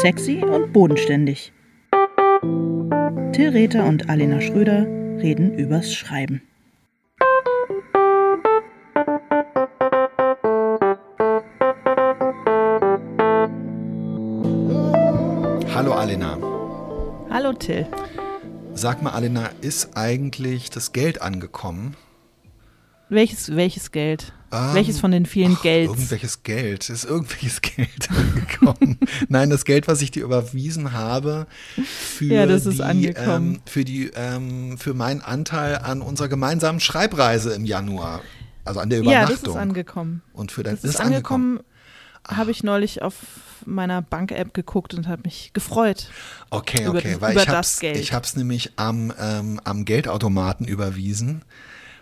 Sexy und bodenständig. Till Rether und Alena Schröder reden übers Schreiben. Hallo Alena. Hallo Till. Sag mal, Alena, ist eigentlich das Geld angekommen? Welches, welches Geld? Ähm, welches von den vielen ach, Gelds? Irgendwelches Geld. Ist irgendwelches Geld angekommen? Nein, das Geld, was ich dir überwiesen habe für ja, die. Ähm, für die, ähm, für meinen Anteil an unserer gemeinsamen Schreibreise im Januar. Also an der Übernachtung. Ja, das ist angekommen. Und für dein, das ist, ist angekommen. angekommen. Habe ich neulich auf meiner Bank-App geguckt und habe mich gefreut. Okay, okay, über, weil über ich habe ich habe es nämlich am, ähm, am Geldautomaten überwiesen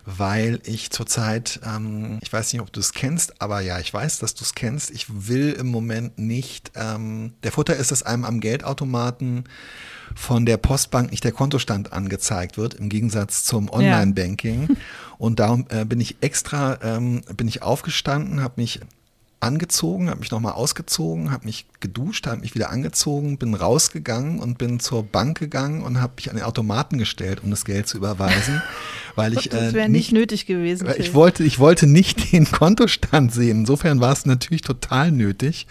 weil ich zurzeit, ähm, ich weiß nicht, ob du es kennst, aber ja, ich weiß, dass du es kennst. Ich will im Moment nicht, ähm, der Futter ist, dass einem am Geldautomaten von der Postbank nicht der Kontostand angezeigt wird, im Gegensatz zum Online-Banking. Ja. Und darum äh, bin ich extra, ähm, bin ich aufgestanden, habe mich angezogen, habe mich nochmal ausgezogen, habe mich geduscht, habe mich wieder angezogen, bin rausgegangen und bin zur Bank gegangen und habe mich an den Automaten gestellt, um das Geld zu überweisen, weil ich das wäre äh, nicht, nicht, nötig gewesen. Ich wollte, ich wollte nicht den Kontostand sehen. Insofern war es natürlich total nötig.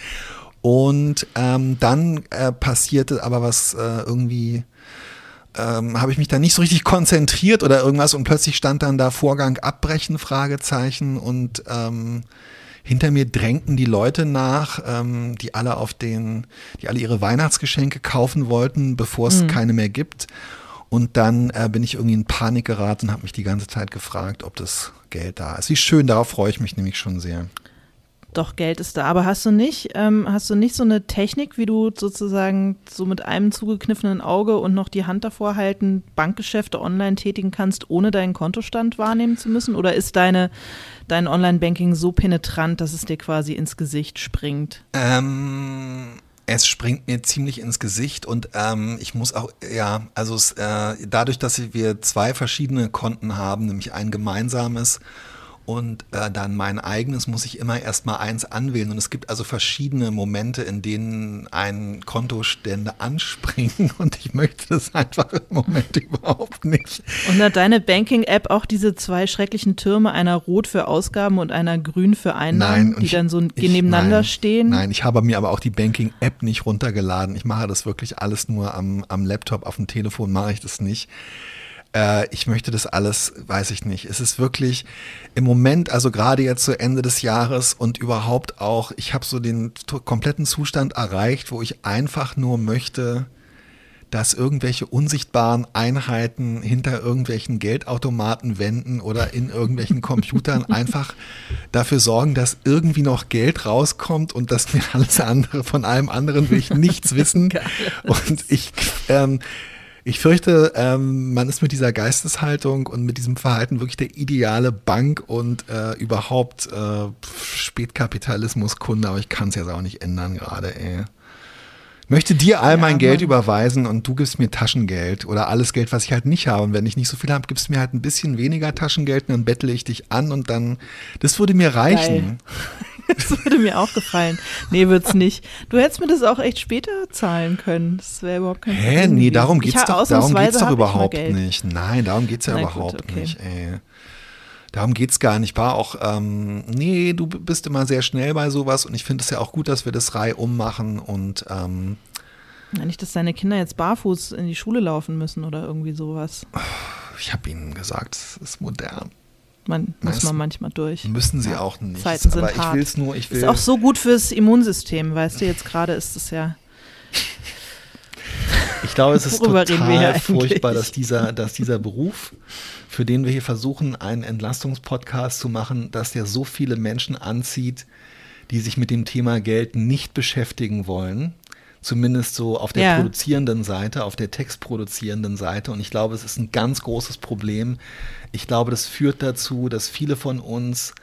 Und ähm, dann äh, passierte aber was äh, irgendwie. Ähm, habe ich mich da nicht so richtig konzentriert oder irgendwas und plötzlich stand dann da Vorgang abbrechen Fragezeichen und ähm, hinter mir drängten die Leute nach, ähm, die alle auf den, die alle ihre Weihnachtsgeschenke kaufen wollten, bevor es mhm. keine mehr gibt. Und dann äh, bin ich irgendwie in Panik geraten und habe mich die ganze Zeit gefragt, ob das Geld da ist. Wie schön, darauf freue ich mich nämlich schon sehr. Doch, Geld ist da. Aber hast du nicht, ähm, hast du nicht so eine Technik, wie du sozusagen so mit einem zugekniffenen Auge und noch die Hand davor halten, Bankgeschäfte online tätigen kannst, ohne deinen Kontostand wahrnehmen zu müssen? Oder ist deine, dein Online-Banking so penetrant, dass es dir quasi ins Gesicht springt? Ähm. Es springt mir ziemlich ins Gesicht und ähm, ich muss auch, ja, also äh, dadurch, dass wir zwei verschiedene Konten haben, nämlich ein gemeinsames und äh, dann mein eigenes muss ich immer erstmal eins anwählen. Und es gibt also verschiedene Momente, in denen ein Kontostände anspringen und ich möchte das einfach im Moment überhaupt nicht. Und hat deine Banking-App auch diese zwei schrecklichen Türme, einer rot für Ausgaben und einer grün für Einnahmen, nein, die ich, dann so ich, nebeneinander nein, stehen? Nein, ich habe mir aber auch die Banking-App nicht runtergeladen. Ich mache das wirklich alles nur am, am Laptop, auf dem Telefon mache ich das nicht äh, ich möchte das alles, weiß ich nicht. Es ist wirklich im Moment, also gerade jetzt zu Ende des Jahres und überhaupt auch, ich habe so den kompletten Zustand erreicht, wo ich einfach nur möchte, dass irgendwelche unsichtbaren Einheiten hinter irgendwelchen Geldautomaten wenden oder in irgendwelchen Computern einfach dafür sorgen, dass irgendwie noch Geld rauskommt und dass mir alles andere von allem anderen will ich nichts wissen. Und ich ähm, ich fürchte, ähm, man ist mit dieser Geisteshaltung und mit diesem Verhalten wirklich der ideale Bank- und äh, überhaupt äh, Spätkapitalismuskunde, aber ich kann es jetzt auch nicht ändern gerade, ey. Ich möchte dir all ja, mein Geld Mann. überweisen und du gibst mir Taschengeld oder alles Geld, was ich halt nicht habe. Und wenn ich nicht so viel habe, gibst du mir halt ein bisschen weniger Taschengeld und dann bettle ich dich an und dann, das würde mir reichen. Geil. Das würde mir auch gefallen. Nee, wird's nicht. Du hättest mir das auch echt später zahlen können. Das wäre überhaupt kein Hä? Problem. Nee, darum geht's ich, doch, darum geht's doch überhaupt nicht. Nein, darum geht's ja Na, überhaupt gut, okay. nicht, ey. Darum geht's gar nicht. War auch, ähm, nee, du bist immer sehr schnell bei sowas und ich finde es ja auch gut, dass wir das Reihe ummachen und ähm, ja, nicht, dass deine Kinder jetzt barfuß in die Schule laufen müssen oder irgendwie sowas. Ich habe ihnen gesagt, es ist modern. Man muss man manchmal durch. Müssen sie ja, auch nicht. Zeiten sind aber ich hart. will's nur, ich will Ist auch so gut fürs Immunsystem, weißt du, jetzt gerade ist es ja. Ich glaube, es ist total furchtbar, dass dieser, dass dieser Beruf, für den wir hier versuchen, einen Entlastungspodcast zu machen, dass der so viele Menschen anzieht, die sich mit dem Thema Geld nicht beschäftigen wollen zumindest so auf der ja. produzierenden Seite, auf der textproduzierenden Seite. Und ich glaube, es ist ein ganz großes Problem. Ich glaube, das führt dazu, dass viele von uns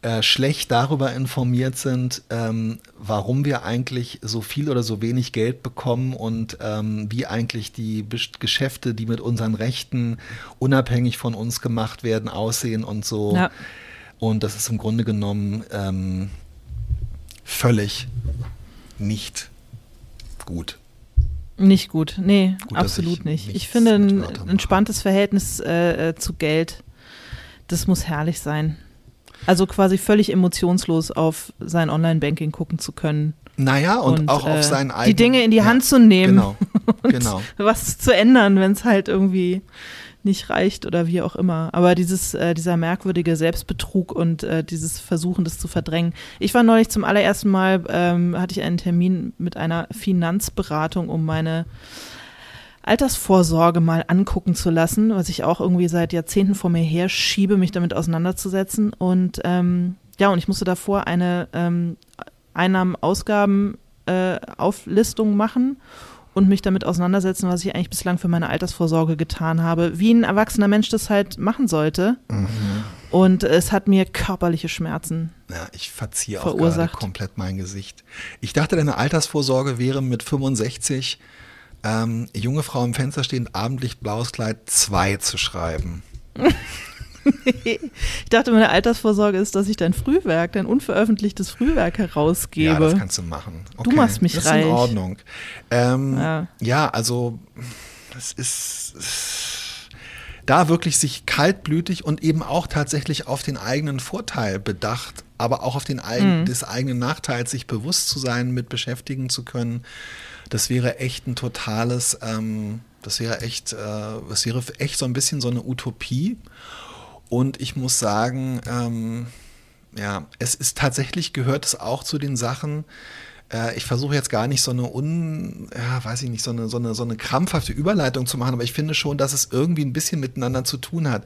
äh, schlecht darüber informiert sind, ähm, warum wir eigentlich so viel oder so wenig Geld bekommen und ähm, wie eigentlich die Be Geschäfte, die mit unseren Rechten unabhängig von uns gemacht werden, aussehen und so. Ja. Und das ist im Grunde genommen ähm, völlig nicht gut. Nicht gut, nee, gut, absolut nicht. Ich finde ein entspanntes Verhältnis äh, äh, zu Geld, das muss herrlich sein. Also quasi völlig emotionslos auf sein Online-Banking gucken zu können. Naja, und, und auch äh, auf seinen eigenen. Die Dinge in die ja, Hand zu nehmen. Genau. genau. was zu ändern, wenn es halt irgendwie nicht reicht oder wie auch immer. Aber dieses, äh, dieser merkwürdige Selbstbetrug und äh, dieses Versuchen, das zu verdrängen. Ich war neulich zum allerersten Mal, ähm, hatte ich einen Termin mit einer Finanzberatung, um meine Altersvorsorge mal angucken zu lassen, was ich auch irgendwie seit Jahrzehnten vor mir her schiebe, mich damit auseinanderzusetzen. Und ähm, ja, und ich musste davor eine ähm, Einnahmen-Ausgaben-Auflistung äh, machen und mich damit auseinandersetzen, was ich eigentlich bislang für meine Altersvorsorge getan habe, wie ein erwachsener Mensch das halt machen sollte. Mhm. Und es hat mir körperliche Schmerzen. Ja, ich verziehe auch gerade komplett mein Gesicht. Ich dachte, deine Altersvorsorge wäre mit 65 ähm, junge Frau im Fenster stehend, abendlich blaues Kleid 2 zu schreiben. ich dachte, meine Altersvorsorge ist, dass ich dein Frühwerk, dein unveröffentlichtes Frühwerk herausgebe. Ja, das kannst du machen. Okay. Du machst mich reich. Das ist in Ordnung. Ähm, ja. ja, also das ist da wirklich sich kaltblütig und eben auch tatsächlich auf den eigenen Vorteil bedacht, aber auch auf den eigen, mhm. des eigenen Nachteils sich bewusst zu sein, mit beschäftigen zu können. Das wäre echt ein totales, ähm, das wäre echt, äh, das wäre echt so ein bisschen so eine Utopie. Und ich muss sagen, ähm, ja, es ist tatsächlich gehört es auch zu den Sachen, äh, ich versuche jetzt gar nicht so eine un, ja, weiß ich nicht, so eine, so, eine, so eine krampfhafte Überleitung zu machen, aber ich finde schon, dass es irgendwie ein bisschen miteinander zu tun hat.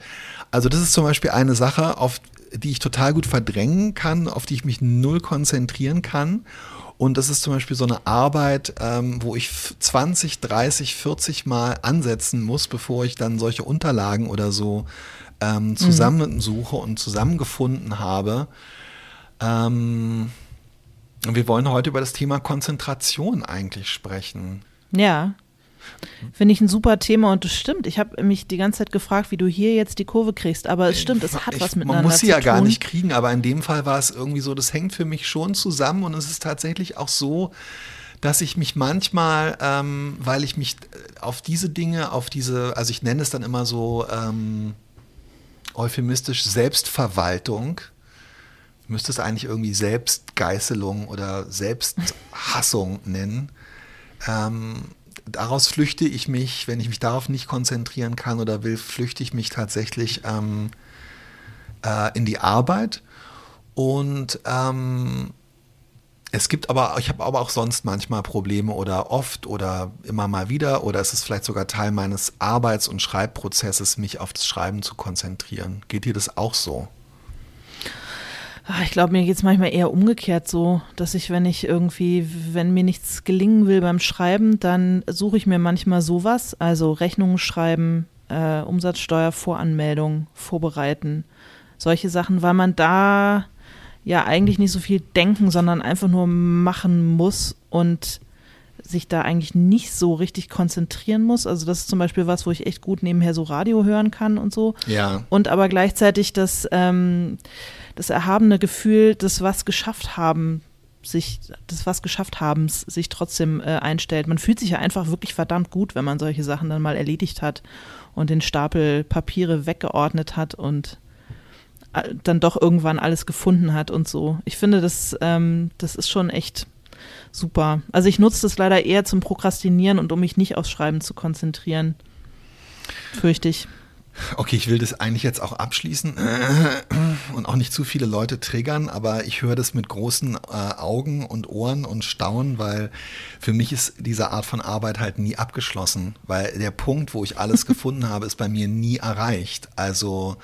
Also das ist zum Beispiel eine Sache, auf die ich total gut verdrängen kann, auf die ich mich null konzentrieren kann. Und das ist zum Beispiel so eine Arbeit, ähm, wo ich 20, 30, 40 Mal ansetzen muss, bevor ich dann solche Unterlagen oder so ähm, mhm. zusammensuche mhm. und zusammengefunden habe. Ähm, wir wollen heute über das Thema Konzentration eigentlich sprechen. Ja. Finde ich ein super Thema und das stimmt. Ich habe mich die ganze Zeit gefragt, wie du hier jetzt die Kurve kriegst, aber es stimmt, es hat ich, was miteinander zu tun. Man muss sie ja gar nicht kriegen, aber in dem Fall war es irgendwie so, das hängt für mich schon zusammen und es ist tatsächlich auch so, dass ich mich manchmal, ähm, weil ich mich auf diese Dinge, auf diese, also ich nenne es dann immer so ähm, euphemistisch Selbstverwaltung, müsste es eigentlich irgendwie Selbstgeißelung oder Selbsthassung nennen. Ähm, daraus flüchte ich mich, wenn ich mich darauf nicht konzentrieren kann oder will, flüchte ich mich tatsächlich ähm, äh, in die Arbeit. Und ähm, es gibt aber, ich habe aber auch sonst manchmal Probleme oder oft oder immer mal wieder oder es ist vielleicht sogar Teil meines Arbeits- und Schreibprozesses, mich auf das Schreiben zu konzentrieren. Geht dir das auch so? Ah, ich glaube, mir geht es manchmal eher umgekehrt so, dass ich, wenn ich irgendwie, wenn mir nichts gelingen will beim Schreiben, dann suche ich mir manchmal sowas, also Rechnungen schreiben, äh, Umsatzsteuervoranmeldung vorbereiten, solche Sachen, weil man da ja eigentlich nicht so viel denken, sondern einfach nur machen muss und sich da eigentlich nicht so richtig konzentrieren muss. Also das ist zum Beispiel was, wo ich echt gut nebenher so Radio hören kann und so. Ja. Und aber gleichzeitig das ähm, das erhabene Gefühl des was geschafft haben sich des was geschafft habens sich trotzdem äh, einstellt. Man fühlt sich ja einfach wirklich verdammt gut, wenn man solche Sachen dann mal erledigt hat und den Stapel Papiere weggeordnet hat und dann doch irgendwann alles gefunden hat und so. Ich finde, das, ähm, das ist schon echt super. Also ich nutze das leider eher zum Prokrastinieren und um mich nicht aufs Schreiben zu konzentrieren. Fürchte ich. Okay, ich will das eigentlich jetzt auch abschließen und auch nicht zu viele Leute triggern, aber ich höre das mit großen äh, Augen und Ohren und staunen, weil für mich ist diese Art von Arbeit halt nie abgeschlossen, weil der Punkt, wo ich alles gefunden habe, ist bei mir nie erreicht. Also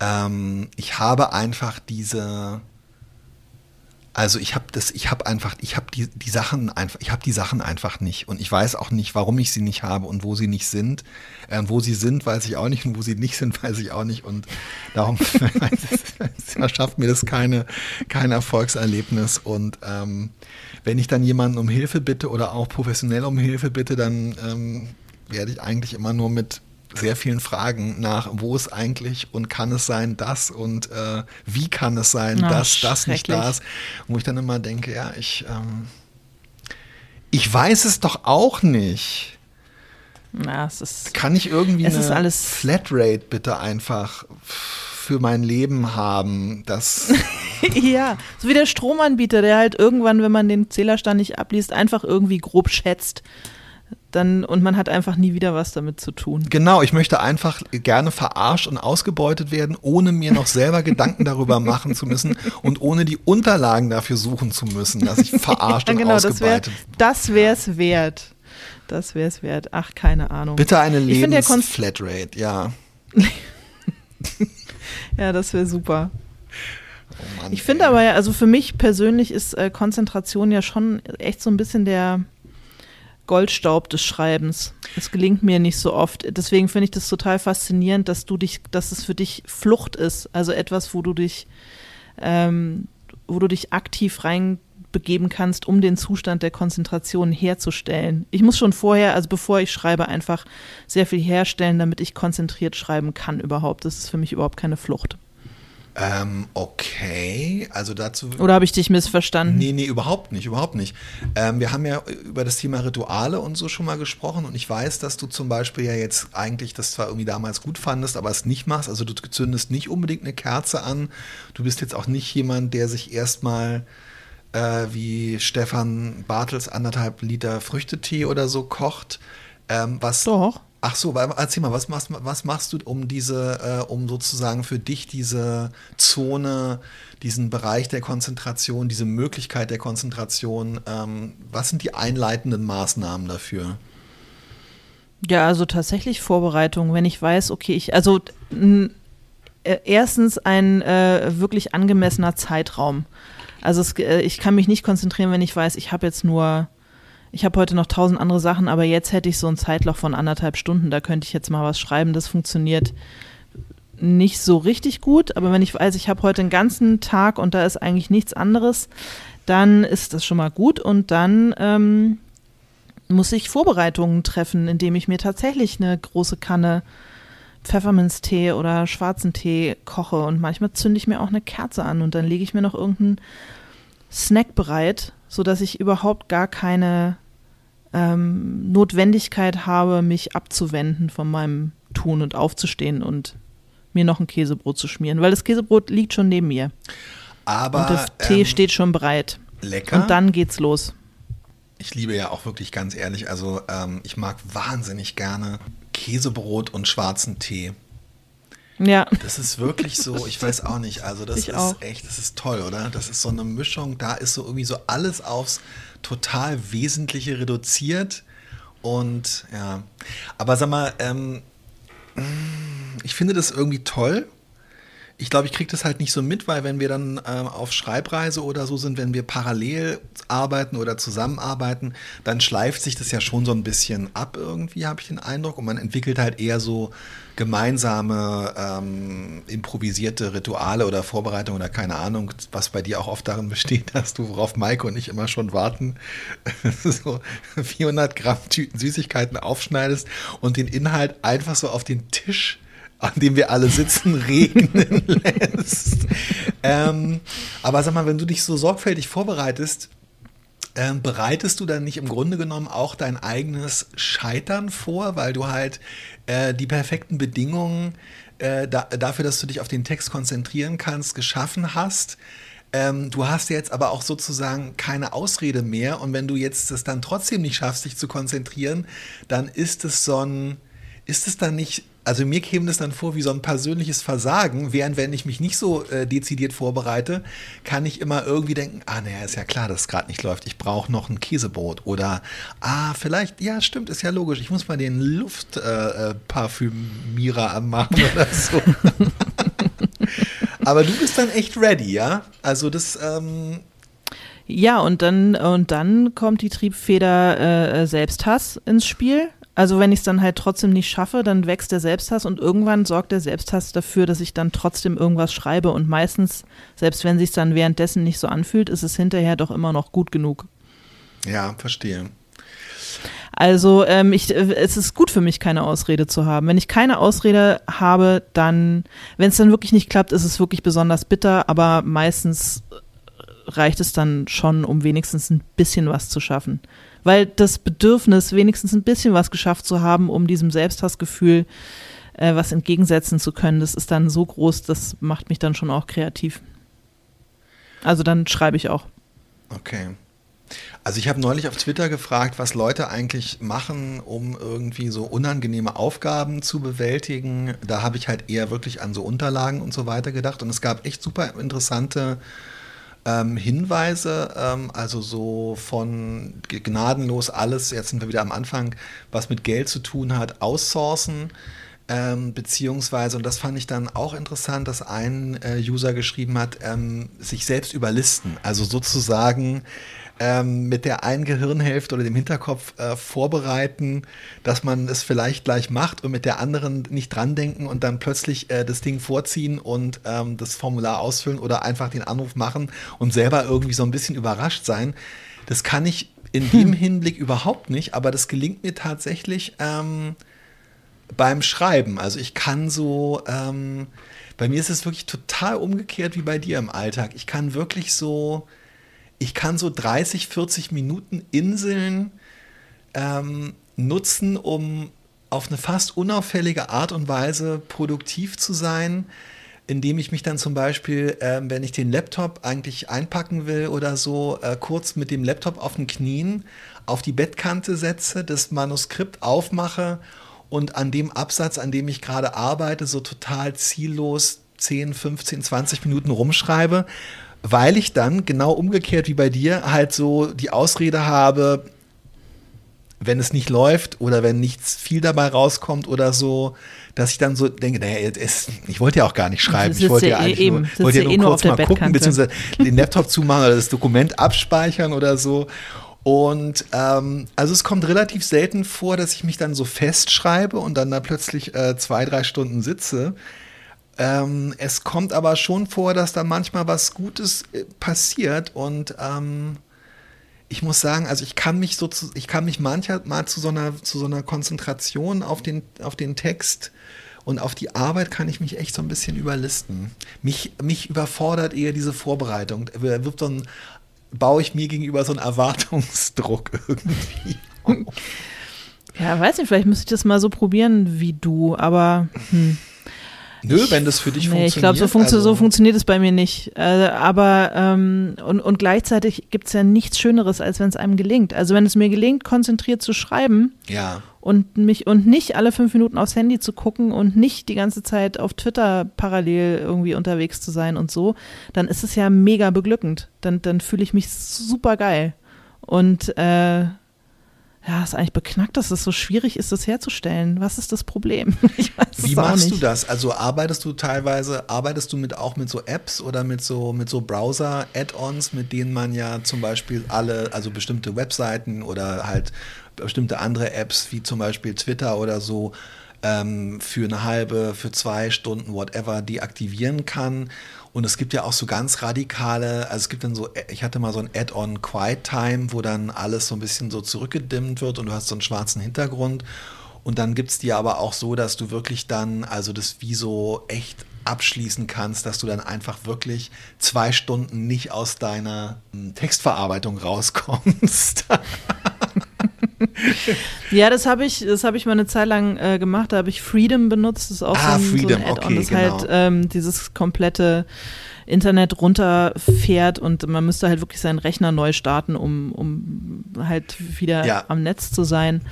ähm, ich habe einfach diese also ich habe das, ich habe einfach, ich habe die, die Sachen einfach, ich habe die Sachen einfach nicht. Und ich weiß auch nicht, warum ich sie nicht habe und wo sie nicht sind. Äh, wo sie sind, weiß ich auch nicht und wo sie nicht sind, weiß ich auch nicht. Und darum verschafft mir das keine, kein Erfolgserlebnis. Und ähm, wenn ich dann jemanden um Hilfe bitte oder auch professionell um Hilfe bitte, dann ähm, werde ich eigentlich immer nur mit sehr vielen Fragen nach, wo ist eigentlich und kann es sein das und äh, wie kann es sein, oh, dass das nicht da ist, wo ich dann immer denke, ja, ich, ähm, Ich weiß es doch auch nicht. Na, es ist. Kann ich irgendwie Es eine ist alles- Flatrate bitte einfach für mein Leben haben? Das ja, so wie der Stromanbieter, der halt irgendwann, wenn man den Zählerstand nicht abliest, einfach irgendwie grob schätzt. Dann, und man hat einfach nie wieder was damit zu tun. genau, ich möchte einfach gerne verarscht und ausgebeutet werden, ohne mir noch selber Gedanken darüber machen zu müssen und ohne die Unterlagen dafür suchen zu müssen, dass ich verarscht Ja, und genau, das wäre ausgebeutet das wär's wert. Das wär's wert. Ach, keine Ahnung. Bitte eine Lebensflatrate, ja. Ja, das wäre super. Oh Mann, Ich finde aber ja, also für mich persönlich ist äh, Konzentration ja schon echt so ein bisschen der Goldstaub des Schreibens. Es gelingt mir nicht so oft. Deswegen finde ich das total faszinierend, dass du dich, dass es für dich Flucht ist. Also etwas, wo du dich, ähm, wo du dich aktiv reinbegeben kannst, um den Zustand der Konzentration herzustellen. Ich muss schon vorher, also bevor ich schreibe, einfach sehr viel herstellen, damit ich konzentriert schreiben kann überhaupt. Das ist für mich überhaupt keine Flucht. Ähm, okay, also dazu. Oder habe ich dich missverstanden? Nee, nee, überhaupt nicht, überhaupt nicht. Ähm, wir haben ja über das Thema Rituale und so schon mal gesprochen und ich weiß, dass du zum Beispiel ja jetzt eigentlich das zwar irgendwie damals gut fandest, aber es nicht machst. Also du zündest nicht unbedingt eine Kerze an. Du bist jetzt auch nicht jemand, der sich erstmal äh, wie Stefan Bartels anderthalb Liter Früchtetee oder so kocht. Ähm, was Doch. Ach so, erzähl mal, was machst, was machst du, um diese, äh, um sozusagen für dich diese Zone, diesen Bereich der Konzentration, diese Möglichkeit der Konzentration, ähm, was sind die einleitenden Maßnahmen dafür? Ja, also tatsächlich Vorbereitung, wenn ich weiß, okay, ich, also äh, erstens ein äh, wirklich angemessener Zeitraum. Also es, äh, ich kann mich nicht konzentrieren, wenn ich weiß, ich habe jetzt nur, ich habe heute noch tausend andere Sachen, aber jetzt hätte ich so ein Zeitloch von anderthalb Stunden, da könnte ich jetzt mal was schreiben. Das funktioniert nicht so richtig gut, aber wenn ich weiß, ich habe heute einen ganzen Tag und da ist eigentlich nichts anderes, dann ist das schon mal gut. Und dann ähm, muss ich Vorbereitungen treffen, indem ich mir tatsächlich eine große Kanne Pfefferminztee oder schwarzen Tee koche. Und manchmal zünde ich mir auch eine Kerze an und dann lege ich mir noch irgendeinen Snack bereit, sodass ich überhaupt gar keine ähm, Notwendigkeit habe, mich abzuwenden von meinem Tun und aufzustehen und mir noch ein Käsebrot zu schmieren, weil das Käsebrot liegt schon neben mir Aber und Tee ähm, steht schon bereit. lecker. Und dann geht's los. ich liebe ja auch wirklich ganz ehrlich, also ähm, ich mag wahnsinnig gerne Käsebrot und schwarzen Tee. Ja. Das ist wirklich so, ich weiß auch nicht, also das Ich ist auch. echt, das ist toll, oder? Das ist so eine Mischung, da ist so irgendwie so alles aufs total Wesentliche reduziert und ja, aber sag mal, ähm, ich finde das irgendwie toll. Ich glaube, ich kriege das halt nicht so mit, weil wenn wir dann ähm, auf Schreibreise oder so sind, wenn wir parallel arbeiten oder zusammenarbeiten, dann schleift sich das ja schon so ein bisschen ab irgendwie, habe ich den Eindruck. Und man entwickelt halt eher so gemeinsame ähm, improvisierte Rituale oder Vorbereitungen oder keine Ahnung, was bei dir auch oft darin besteht, dass du, worauf Maike und ich immer schon warten, so 400 Gramm Tüten Süßigkeiten aufschneidest und den Inhalt einfach so auf den Tisch an dem wir alle sitzen, regnen lässt. Ähm, aber sag mal, wenn du dich so sorgfältig vorbereitest, ähm, bereitest du dann nicht im Grunde genommen auch dein eigenes Scheitern vor, weil du halt äh, die perfekten Bedingungen äh, da, dafür, dass du dich auf den Text konzentrieren kannst, geschaffen hast? Ähm, du hast jetzt aber auch sozusagen keine Ausrede mehr und wenn du jetzt es dann trotzdem nicht schaffst, dich zu konzentrieren, dann ist es so ein, ist es dann nicht, also mir käme das dann vor wie so ein persönliches Versagen, während wenn ich mich nicht so äh, dezidiert vorbereite, kann ich immer irgendwie denken, ah naja, ist ja klar, dass es gerade nicht läuft, ich brauche noch ein Käsebrot oder ah, vielleicht, ja stimmt, ist ja logisch, ich muss mal den Luftparfümierer äh, Parfümierer anmachen oder so. Aber du bist dann echt ready, ja? Also das, ähm, Ja, und dann, und dann kommt die Triebfeder äh, Selbsthass ins Spiel. Also wenn ich es dann halt trotzdem nicht schaffe, dann wächst der Selbsthass und irgendwann sorgt der Selbsthass dafür, dass ich dann trotzdem irgendwas schreibe und meistens, selbst wenn sich dann währenddessen nicht so anfühlt, ist es hinterher doch immer noch gut genug. ja, verstehe. Also ähm, ich, äh, es ist gut für mich, keine Ausrede zu haben. Wenn ich keine Ausrede habe, dann, wenn es dann wirklich nicht klappt, ist es wirklich besonders bitter, aber meistens reicht es dann schon, um wenigstens ein bisschen was zu schaffen. Weil das Bedürfnis, wenigstens ein bisschen was geschafft zu haben, um diesem Selbsthassgefühl äh, was entgegensetzen zu können, das ist dann so groß, das macht mich dann schon auch kreativ. Also dann schreibe ich auch. Okay. Also ich habe neulich auf Twitter gefragt, was Leute eigentlich machen, um irgendwie so unangenehme Aufgaben zu bewältigen. Da habe ich halt eher wirklich an so Unterlagen und so weiter gedacht. Und es gab echt super interessante ähm, Hinweise, ähm, also so von gnadenlos alles, jetzt sind wir wieder am Anfang, was mit Geld zu tun hat, outsourcen. Ähm, beziehungsweise, und das fand ich dann auch interessant, dass ein äh, User geschrieben hat, ähm, sich selbst überlisten. Also sozusagen ähm, mit der einen Gehirnhälfte oder dem Hinterkopf äh, vorbereiten, dass man es vielleicht gleich macht und mit der anderen nicht dran denken und dann plötzlich äh, das Ding vorziehen und ähm, das Formular ausfüllen oder einfach den Anruf machen und selber irgendwie so ein bisschen überrascht sein. Das kann ich in dem hm. Hinblick überhaupt nicht, aber das gelingt mir tatsächlich ähm, beim Schreiben. Also ich kann so, ähm, bei mir ist es wirklich total umgekehrt wie bei dir im Alltag. Ich kann wirklich so, ich kann so 30, 40 Minuten Inseln ähm, nutzen, um auf eine fast unauffällige Art und Weise produktiv zu sein, indem ich mich dann zum Beispiel, äh, wenn ich den Laptop eigentlich einpacken will oder so, äh, kurz mit dem Laptop auf den Knien auf die Bettkante setze, das Manuskript aufmache und an dem Absatz, an dem ich gerade arbeite, so total ziellos 10, 15, 20 Minuten rumschreibe weil ich dann genau umgekehrt wie bei dir halt so die Ausrede habe, wenn es nicht läuft oder wenn nichts viel dabei rauskommt oder so, dass ich dann so denke, naja, ich wollte ja auch gar nicht schreiben. Ich wollte ja, ja eigentlich nur, wollte ja nur eh kurz mal gucken, beziehungsweise den Laptop zumachen oder das Dokument abspeichern oder so. Und ähm, also es kommt relativ selten vor, dass ich mich dann so festschreibe und dann da plötzlich äh, zwei, drei Stunden sitze. Ähm, es kommt aber schon vor, dass da manchmal was Gutes äh, passiert und ähm, ich muss sagen, also ich kann mich so zu, ich kann mich manchmal mal zu so einer, zu so einer Konzentration auf den, auf den Text und auf die Arbeit kann ich mich echt so ein bisschen überlisten. Mich, mich überfordert eher diese Vorbereitung. Wird so ein, baue ich mir gegenüber so einen Erwartungsdruck irgendwie. Ja, weiß nicht, vielleicht müsste ich das mal so probieren wie du, aber hm. Nö, wenn das für dich nee, funktioniert. Ich glaube, so, funktio also. so, funktioniert es bei mir nicht. Äh, aber ähm, und, und gleichzeitig gibt es ja nichts Schöneres, als wenn es einem gelingt. Also wenn es mir gelingt, konzentriert zu schreiben ja. und mich und nicht alle fünf Minuten aufs Handy zu gucken und nicht die ganze Zeit auf Twitter parallel irgendwie unterwegs zu sein und so, dann ist es ja mega beglückend. Dann, dann fühle ich mich super geil. Und äh, ja, ist eigentlich beknackt, dass es so schwierig ist, das herzustellen. Was ist das Problem? Wie machst du das? Also arbeitest du teilweise, arbeitest du mit auch mit so Apps oder mit so mit so Browser-Add-ons, mit denen man ja zum Beispiel alle, also bestimmte Webseiten oder halt bestimmte andere Apps wie zum Beispiel Twitter oder so ähm, für eine halbe, für zwei Stunden, whatever, deaktivieren kann und es gibt ja auch so ganz radikale, also es gibt dann so, ich hatte mal so ein Add-on Quiet Time, wo dann alles so ein bisschen so zurückgedimmt wird und du hast so einen schwarzen Hintergrund. Und dann gibt es die aber auch so, dass du wirklich dann, also das wie so echt abschließen kannst, dass du dann einfach wirklich zwei Stunden nicht aus deiner hm, Textverarbeitung rauskommst. ja, das habe ich, das habe ich mal eine Zeit lang äh, gemacht. Da habe ich Freedom benutzt. Das ist auch ah, so ein, Freedom, so ein Add-on, okay, das halt, genau. halt ähm, dieses komplette Internet runterfährt und man müsste halt wirklich seinen Rechner neu starten, um, um halt wieder ja. am Netz zu sein.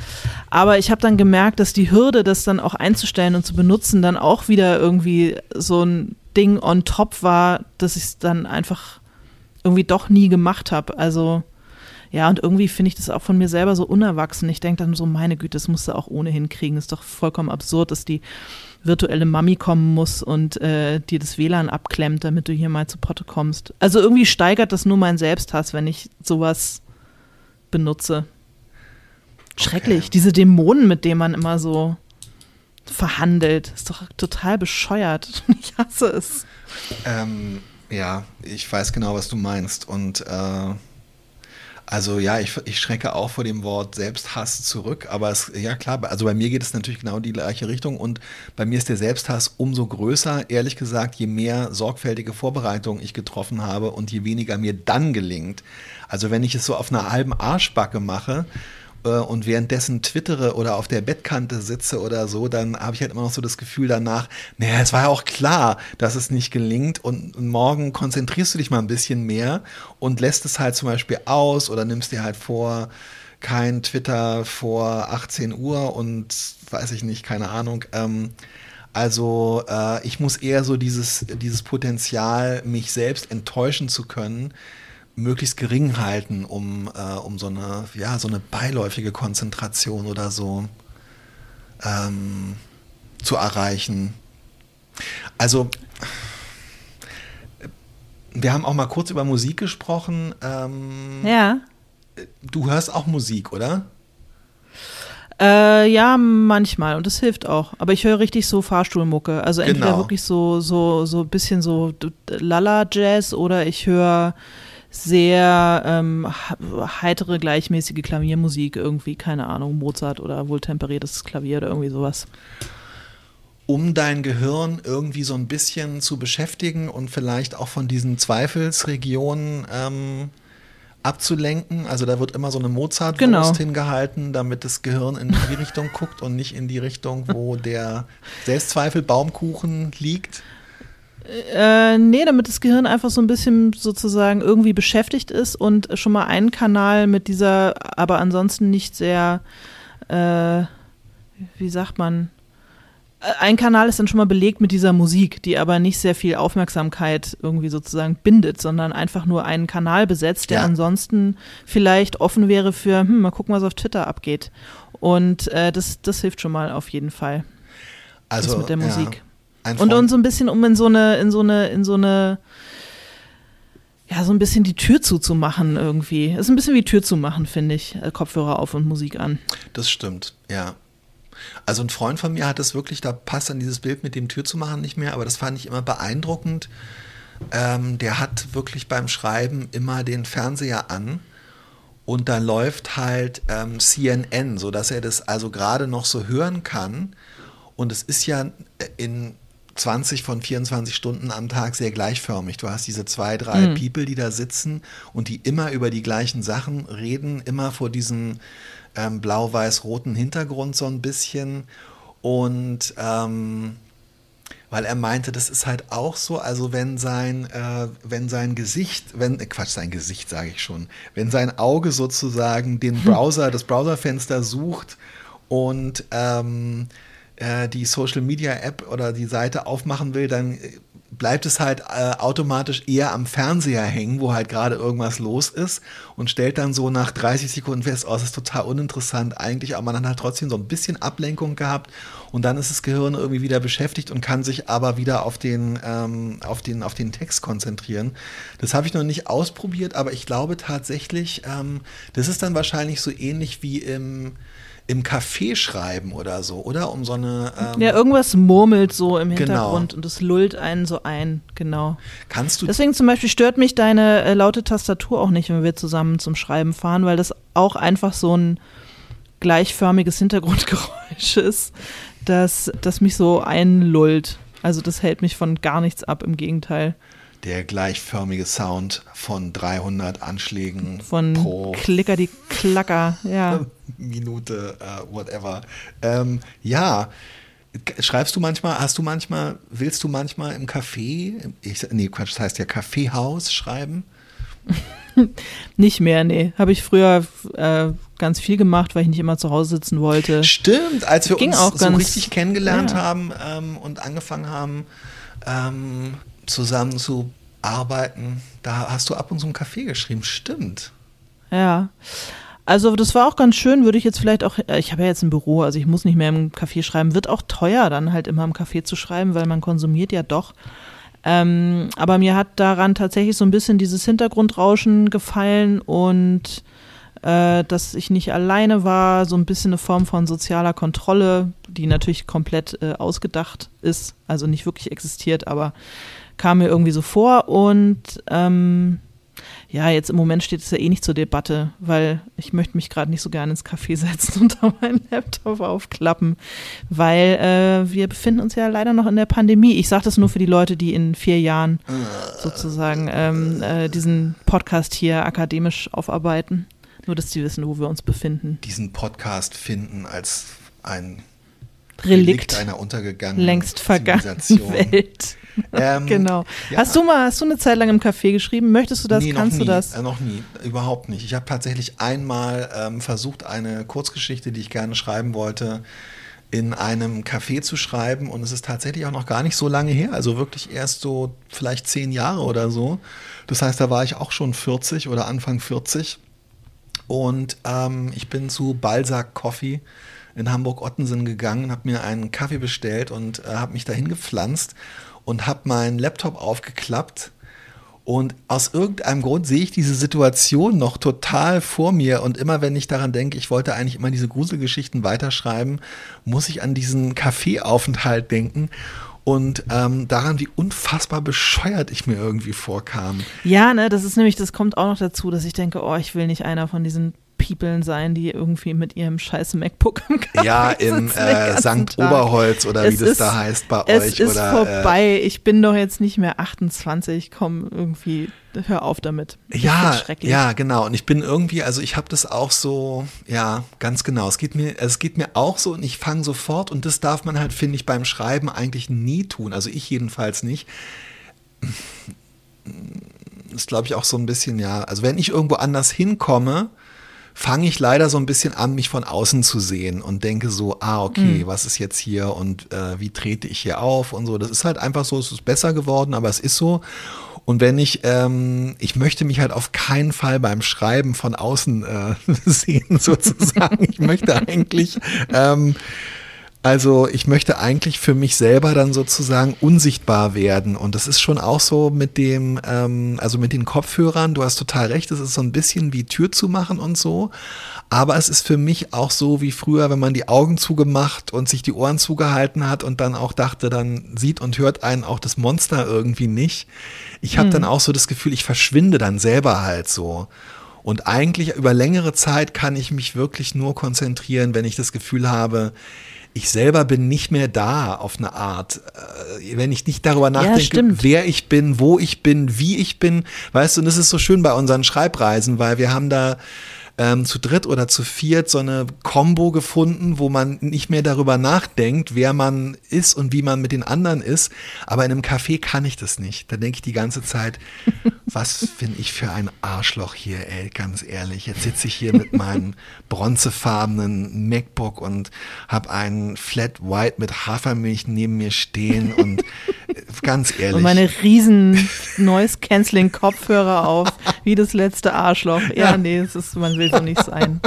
Aber ich habe dann gemerkt, dass die Hürde, das dann auch einzustellen und zu benutzen, dann auch wieder irgendwie so ein Ding on top war, dass ich es dann einfach irgendwie doch nie gemacht habe. Also ja, und irgendwie finde ich das auch von mir selber so unerwachsen. Ich denke dann so, meine Güte, das musst du auch ohnehin kriegen. Ist doch vollkommen absurd, dass die virtuelle Mami kommen muss und äh, dir das WLAN abklemmt, damit du hier mal zu Potte kommst. Also irgendwie steigert das nur mein Selbsthass, wenn ich sowas benutze. Schrecklich. Okay. Diese Dämonen, mit denen man immer so verhandelt. Ist doch total bescheuert. Ich hasse es. Ähm, ja, ich weiß genau, was du meinst. Und äh, Also ja, ich, ich schrecke auch vor dem Wort Selbsthass zurück, aber es, ja klar, also bei mir geht es natürlich genau in die gleiche Richtung und bei mir ist der Selbsthass umso größer, ehrlich gesagt, je mehr sorgfältige Vorbereitungen ich getroffen habe und je weniger mir dann gelingt. Also wenn ich es so auf einer halben Arschbacke mache, und währenddessen twittere oder auf der Bettkante sitze oder so, dann habe ich halt immer noch so das Gefühl danach, naja, es war ja auch klar, dass es nicht gelingt und morgen konzentrierst du dich mal ein bisschen mehr und lässt es halt zum Beispiel aus oder nimmst dir halt vor, kein Twitter vor 18 Uhr und weiß ich nicht, keine Ahnung. Ähm, also äh, ich muss eher so dieses, dieses Potenzial, mich selbst enttäuschen zu können, möglichst gering halten, um, äh, um so eine, ja, so eine beiläufige Konzentration oder so ähm, zu erreichen. Also wir haben auch mal kurz über Musik gesprochen. Ähm, ja. Du hörst auch Musik, oder? Äh, ja, manchmal und das hilft auch. Aber ich höre richtig so Fahrstuhlmucke. Also entweder genau. wirklich so so so ein bisschen so Lala Jazz oder ich höre sehr ähm, heitere, gleichmäßige Klaviermusik, irgendwie, keine Ahnung, Mozart oder wohltemperiertes Klavier oder irgendwie sowas. Um dein Gehirn irgendwie so ein bisschen zu beschäftigen und vielleicht auch von diesen Zweifelsregionen ähm, abzulenken. Also da wird immer so eine Mozart-Wurst genau. hingehalten, damit das Gehirn in die Richtung guckt und nicht in die Richtung, wo der Selbstzweifel Baumkuchen liegt. Äh, nee, damit das Gehirn einfach so ein bisschen sozusagen irgendwie beschäftigt ist und schon mal einen Kanal mit dieser, aber ansonsten nicht sehr, äh, wie sagt man, äh, ein Kanal ist dann schon mal belegt mit dieser Musik, die aber nicht sehr viel Aufmerksamkeit irgendwie sozusagen bindet, sondern einfach nur einen Kanal besetzt, der ja. ansonsten vielleicht offen wäre für, hm, mal gucken, was auf Twitter abgeht. Und äh, das, das hilft schon mal auf jeden Fall. Also das mit der Musik. Ja. Und, und so ein bisschen, um in so eine, in so eine, in so eine, ja, so ein bisschen die Tür zuzumachen irgendwie. Ist ein bisschen wie Tür zu machen, finde ich. Äh, Kopfhörer auf und Musik an. Das stimmt, ja. Also ein Freund von mir hat das wirklich, da passt dann dieses Bild mit dem Tür zu machen nicht mehr, aber das fand ich immer beeindruckend. Ähm, der hat wirklich beim Schreiben immer den Fernseher an und da läuft halt ähm, CNN, sodass er das also gerade noch so hören kann. Und es ist ja in 20 von 24 Stunden am Tag sehr gleichförmig. Du hast diese zwei, drei mhm. People, die da sitzen und die immer über die gleichen Sachen reden, immer vor diesem ähm, blau-weiß-roten Hintergrund so ein bisschen. Und ähm, weil er meinte, das ist halt auch so, also wenn sein, äh, wenn sein Gesicht, wenn, äh, Quatsch, sein Gesicht sage ich schon, wenn sein Auge sozusagen den Browser, das Browserfenster sucht und ähm, äh, die Social Media App oder die Seite aufmachen will, dann äh, bleibt es halt äh, automatisch eher am Fernseher hängen, wo halt gerade irgendwas los ist und stellt dann so nach 30 Sekunden fest, oh, das ist total uninteressant eigentlich, aber man hat halt trotzdem so ein bisschen Ablenkung gehabt und dann ist das Gehirn irgendwie wieder beschäftigt und kann sich aber wieder auf den, ähm, auf den, auf den Text konzentrieren. Das habe ich noch nicht ausprobiert, aber ich glaube tatsächlich, ähm, das ist dann wahrscheinlich so ähnlich wie im im Café schreiben oder so, oder? Um so eine. Ähm ja, irgendwas murmelt so im genau. Hintergrund genau. und es lullt einen so ein, genau. Kannst du. Deswegen zum Beispiel stört mich deine äh, laute Tastatur auch nicht, wenn wir zusammen zum Schreiben fahren, weil das auch einfach so ein gleichförmiges Hintergrundgeräusch ist, das, das mich so einlullt. Also das hält mich von gar nichts ab, im Gegenteil der gleichförmige Sound von 300 Anschlägen von pro Klicker die Klacker, ja. Minute, uh, whatever. Ähm, ja, schreibst du manchmal, hast du manchmal, willst du manchmal im Café, ich, nee, Quatsch, das heißt ja Kaffeehaus schreiben? nicht mehr, nee. Habe ich früher äh, ganz viel gemacht, weil ich nicht immer zu Hause sitzen wollte. Stimmt, als wir Ging uns so richtig kennengelernt ja. haben ähm, und angefangen haben, ähm, zusammen zu arbeiten, da hast du ab und zu einen Kaffee geschrieben, stimmt. Ja. Also das war auch ganz schön, würde ich jetzt vielleicht auch, äh, ich habe ja jetzt ein Büro, also ich muss nicht mehr im Café schreiben, wird auch teuer dann halt immer im Café zu schreiben, weil man konsumiert ja doch. Ähm, aber mir hat daran tatsächlich so ein bisschen dieses Hintergrundrauschen gefallen und äh, dass ich nicht alleine war, so ein bisschen eine Form von sozialer Kontrolle, die natürlich komplett äh, ausgedacht ist, also nicht wirklich existiert, aber kam mir irgendwie so vor und ähm, Ja, jetzt im Moment steht es ja eh nicht zur Debatte, weil ich möchte mich gerade nicht so gerne ins Café setzen und da meinen Laptop aufklappen, weil äh, wir befinden uns ja leider noch in der Pandemie. Ich sage das nur für die Leute, die in vier Jahren sozusagen ähm, äh, diesen Podcast hier akademisch aufarbeiten. Nur, dass die wissen, wo wir uns befinden. Diesen Podcast finden als ein Relikt, einer untergegangenen längst vergangenen Welt. Ähm, genau. Ja. Hast du mal, hast du eine Zeit lang im Café geschrieben? Möchtest du das? Nee, Kannst nie, du das? Äh, noch nie, überhaupt nicht. Ich habe tatsächlich einmal ähm, versucht, eine Kurzgeschichte, die ich gerne schreiben wollte, in einem Café zu schreiben und es ist tatsächlich auch noch gar nicht so lange her, also wirklich erst so vielleicht zehn Jahre oder so. Das heißt, da war ich auch schon 40 oder Anfang 40 und ähm, ich bin zu Balzac Coffee in Hamburg-Ottensen gegangen, habe mir einen Kaffee bestellt und äh, habe mich dahin gepflanzt und habe meinen Laptop aufgeklappt. Und aus irgendeinem Grund sehe ich diese Situation noch total vor mir. Und immer wenn ich daran denke, ich wollte eigentlich immer diese Gruselgeschichten weiterschreiben, muss ich an diesen Kaffeeaufenthalt denken und ähm, daran, wie unfassbar bescheuert ich mir irgendwie vorkam. Ja, ne, das ist nämlich, das kommt auch noch dazu, dass ich denke, oh, ich will nicht einer von diesen People sein, die irgendwie mit ihrem scheiß MacBook im Café Ja, in äh, St. Oberholz oder es wie das ist, da heißt bei es euch. Es ist oder, vorbei. Äh, ich bin doch jetzt nicht mehr 28. Komm, irgendwie, hör auf damit. Ich ja, ja, genau. Und ich bin irgendwie, also ich habe das auch so, ja, ganz genau. Es geht mir, es geht mir auch so und ich fange sofort und das darf man halt, finde ich, beim Schreiben eigentlich nie tun. Also ich jedenfalls nicht ist, glaube ich, auch so ein bisschen, ja, also wenn ich irgendwo anders hinkomme, fange ich leider so ein bisschen an, mich von außen zu sehen und denke so, ah, okay, mhm. was ist jetzt hier und äh, wie trete ich hier auf und so. Das ist halt einfach so, es ist besser geworden, aber es ist so. Und wenn ich, ähm, ich möchte mich halt auf keinen Fall beim Schreiben von außen äh, sehen, sozusagen. ich möchte eigentlich ähm, also ich möchte eigentlich für mich selber dann sozusagen unsichtbar werden. Und das ist schon auch so mit dem, ähm, also mit den Kopfhörern, du hast total recht, es ist so ein bisschen wie Tür zu machen und so. Aber es ist für mich auch so wie früher, wenn man die Augen zugemacht und sich die Ohren zugehalten hat und dann auch dachte, dann sieht und hört einen auch das Monster irgendwie nicht. Ich habe hm. dann auch so das Gefühl, ich verschwinde dann selber halt so. Und eigentlich über längere Zeit kann ich mich wirklich nur konzentrieren, wenn ich das Gefühl habe, ich selber bin nicht mehr da auf eine Art. Äh, wenn ich nicht darüber nachdenke, ja, wer ich bin, wo ich bin, wie ich bin, weißt du, und das ist so schön bei unseren Schreibreisen, weil wir haben da ähm, zu dritt oder zu viert so eine Combo gefunden, wo man nicht mehr darüber nachdenkt, wer man ist und wie man mit den anderen ist. Aber in einem Café kann ich das nicht. Da denke ich die ganze Zeit, was bin ich für ein Arschloch hier, ey, ganz ehrlich. Jetzt sitze ich hier mit meinem bronzefarbenen MacBook und habe einen Flat White mit Hafermilch neben mir stehen und äh, ganz ehrlich. Und meine riesen Noise Canceling Kopfhörer auf, wie das letzte Arschloch. Ja, ja. nee, es ist, man will will so nicht sein.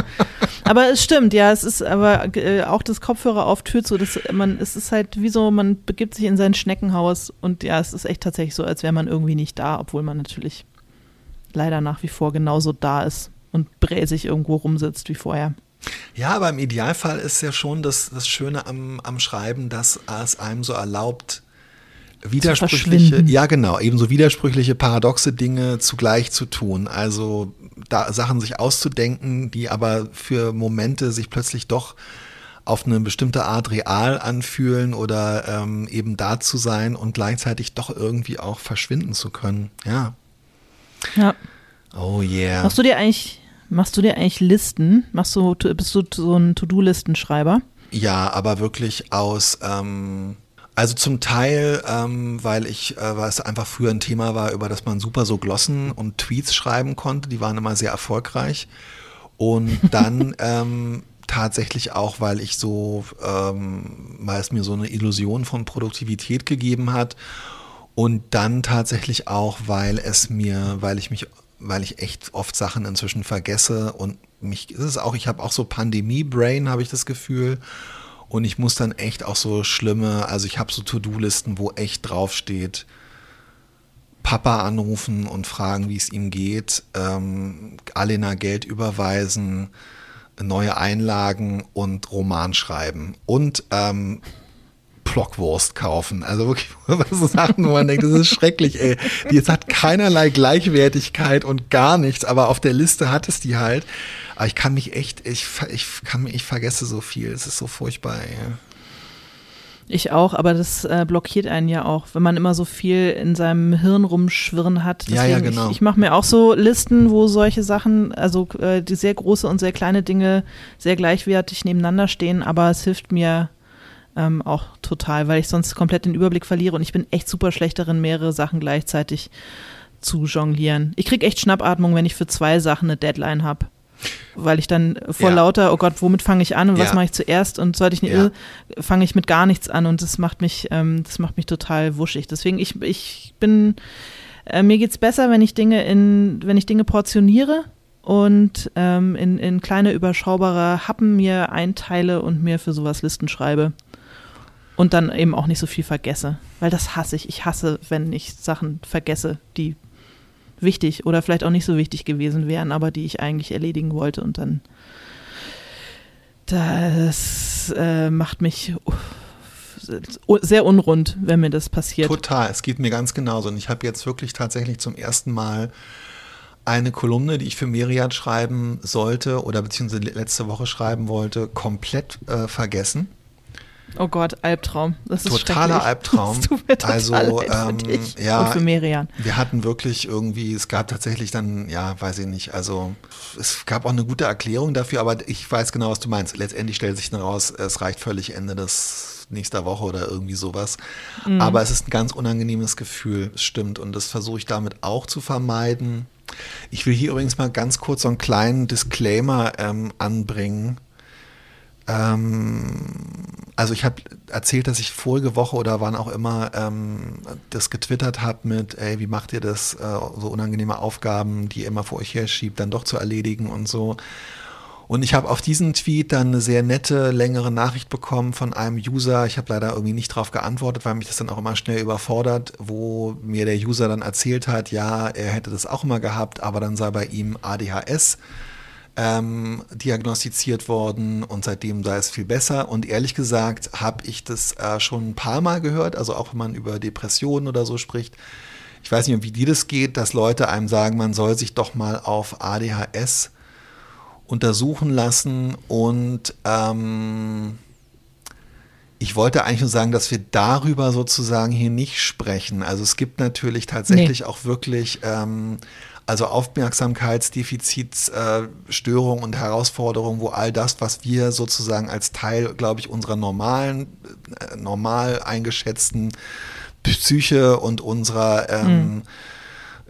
Aber es stimmt, ja, es ist aber äh, auch das Kopfhörer auf Tür zu, das, man, es ist halt wie so, man begibt sich in sein Schneckenhaus und ja, es ist echt tatsächlich so, als wäre man irgendwie nicht da, obwohl man natürlich leider nach wie vor genauso da ist und bräsig irgendwo rumsitzt wie vorher. Ja, aber im Idealfall ist ja schon das, das Schöne am, am Schreiben, dass es einem so erlaubt, widersprüchliche, ja genau, ebenso widersprüchliche, paradoxe Dinge zugleich zu tun. Also da Sachen sich auszudenken, die aber für Momente sich plötzlich doch auf eine bestimmte Art real anfühlen oder ähm, eben da zu sein und gleichzeitig doch irgendwie auch verschwinden zu können. Ja. Ja. Oh yeah. Machst du dir eigentlich, machst du dir eigentlich Listen? Machst du, bist du so ein To-Do-Listenschreiber? Ja, aber wirklich aus ähm, also zum Teil, ähm, weil ich, äh, weil es einfach früher ein Thema war, über das man super so Glossen und Tweets schreiben konnte. Die waren immer sehr erfolgreich. Und dann ähm, tatsächlich auch, weil ich so, ähm, weil es mir so eine Illusion von Produktivität gegeben hat. Und dann tatsächlich auch, weil es mir, weil ich mich, weil ich echt oft Sachen inzwischen vergesse und mich, ist es auch, ich habe auch so Pandemie-Brain, habe ich das Gefühl. Und ich muss dann echt auch so schlimme, also ich habe so To-Do-Listen, wo echt draufsteht, Papa anrufen und fragen, wie es ihm geht, ähm, Alena Geld überweisen, neue Einlagen und Roman schreiben. Und ähm, Blockwurst kaufen. Also wirklich so Sachen, wo man denkt, das ist schrecklich, ey. Die jetzt hat keinerlei Gleichwertigkeit und gar nichts, aber auf der Liste hat es die halt. Aber ich kann mich echt, ich, ich kann ich vergesse so viel. Es ist so furchtbar, ey. Ich auch, aber das äh, blockiert einen ja auch, wenn man immer so viel in seinem Hirn rumschwirren hat. Deswegen, ja, ja, genau. Ich, ich mache mir auch so Listen, wo solche Sachen, also äh, die sehr große und sehr kleine Dinge sehr gleichwertig nebeneinander stehen, aber es hilft mir ähm, auch total, weil ich sonst komplett den Überblick verliere und ich bin echt super schlecht darin, mehrere Sachen gleichzeitig zu jonglieren. Ich kriege echt Schnappatmung, wenn ich für zwei Sachen eine Deadline habe weil ich dann vor ja. lauter, oh Gott, womit fange ich an und ja. was mache ich zuerst und sollte ich nicht, ja. fange ich mit gar nichts an und das macht mich, ähm, das macht mich total wuschig. Deswegen ich, ich bin, äh, mir geht's besser, wenn ich Dinge in, wenn ich Dinge portioniere und ähm, in, in kleine überschaubare Happen mir einteile und mir für sowas Listen schreibe. Und dann eben auch nicht so viel vergesse. Weil das hasse ich. Ich hasse, wenn ich Sachen vergesse, die wichtig oder vielleicht auch nicht so wichtig gewesen wären, aber die ich eigentlich erledigen wollte und dann das äh, macht mich sehr unrund, wenn mir das passiert. Total, es geht mir ganz genauso. Und ich habe jetzt wirklich tatsächlich zum ersten Mal eine Kolumne, die ich für Meriat schreiben sollte oder beziehungsweise letzte Woche schreiben wollte, komplett äh, vergessen. Oh Gott, Albtraum. Das ist Totaler Albtraum. Das tut mir total also ähm, ja, und für Merian. Wir hatten wirklich irgendwie, es gab tatsächlich dann, ja, weiß ich nicht, also es gab auch eine gute Erklärung dafür, aber ich weiß genau, was du meinst. Letztendlich stellt sich dann raus, es reicht völlig Ende des nächster Woche oder irgendwie sowas. Mhm. Aber es ist ein ganz unangenehmes Gefühl, es stimmt. Und das versuche ich damit auch zu vermeiden. Ich will hier übrigens mal ganz kurz so einen kleinen Disclaimer ähm, anbringen also ich habe erzählt, dass ich vorige Woche oder wann auch immer ähm, das getwittert habe mit, ey, wie macht ihr das, äh, so unangenehme Aufgaben, die ihr immer vor euch her schiebt, dann doch zu erledigen und so. Und ich habe auf diesen Tweet dann eine sehr nette, längere Nachricht bekommen von einem User. Ich habe leider irgendwie nicht darauf geantwortet, weil mich das dann auch immer schnell überfordert, wo mir der User dann erzählt hat, ja, er hätte das auch immer gehabt, aber dann sei bei ihm ADHS ähm, diagnostiziert worden und seitdem sei es viel besser. Und ehrlich gesagt habe ich das äh, schon ein paar Mal gehört, also auch wenn man über Depressionen oder so spricht. Ich weiß nicht, wie dir das geht, dass Leute einem sagen, man soll sich doch mal auf ADHS untersuchen lassen und ähm, ich wollte eigentlich nur sagen, dass wir darüber sozusagen hier nicht sprechen. Also es gibt natürlich tatsächlich nee. auch wirklich ähm, also Aufmerksamkeitsdefizitstörungen äh, und Herausforderungen, wo all das, was wir sozusagen als Teil, glaube ich, unserer normalen, äh, normal eingeschätzten Psyche und unserer ähm, mhm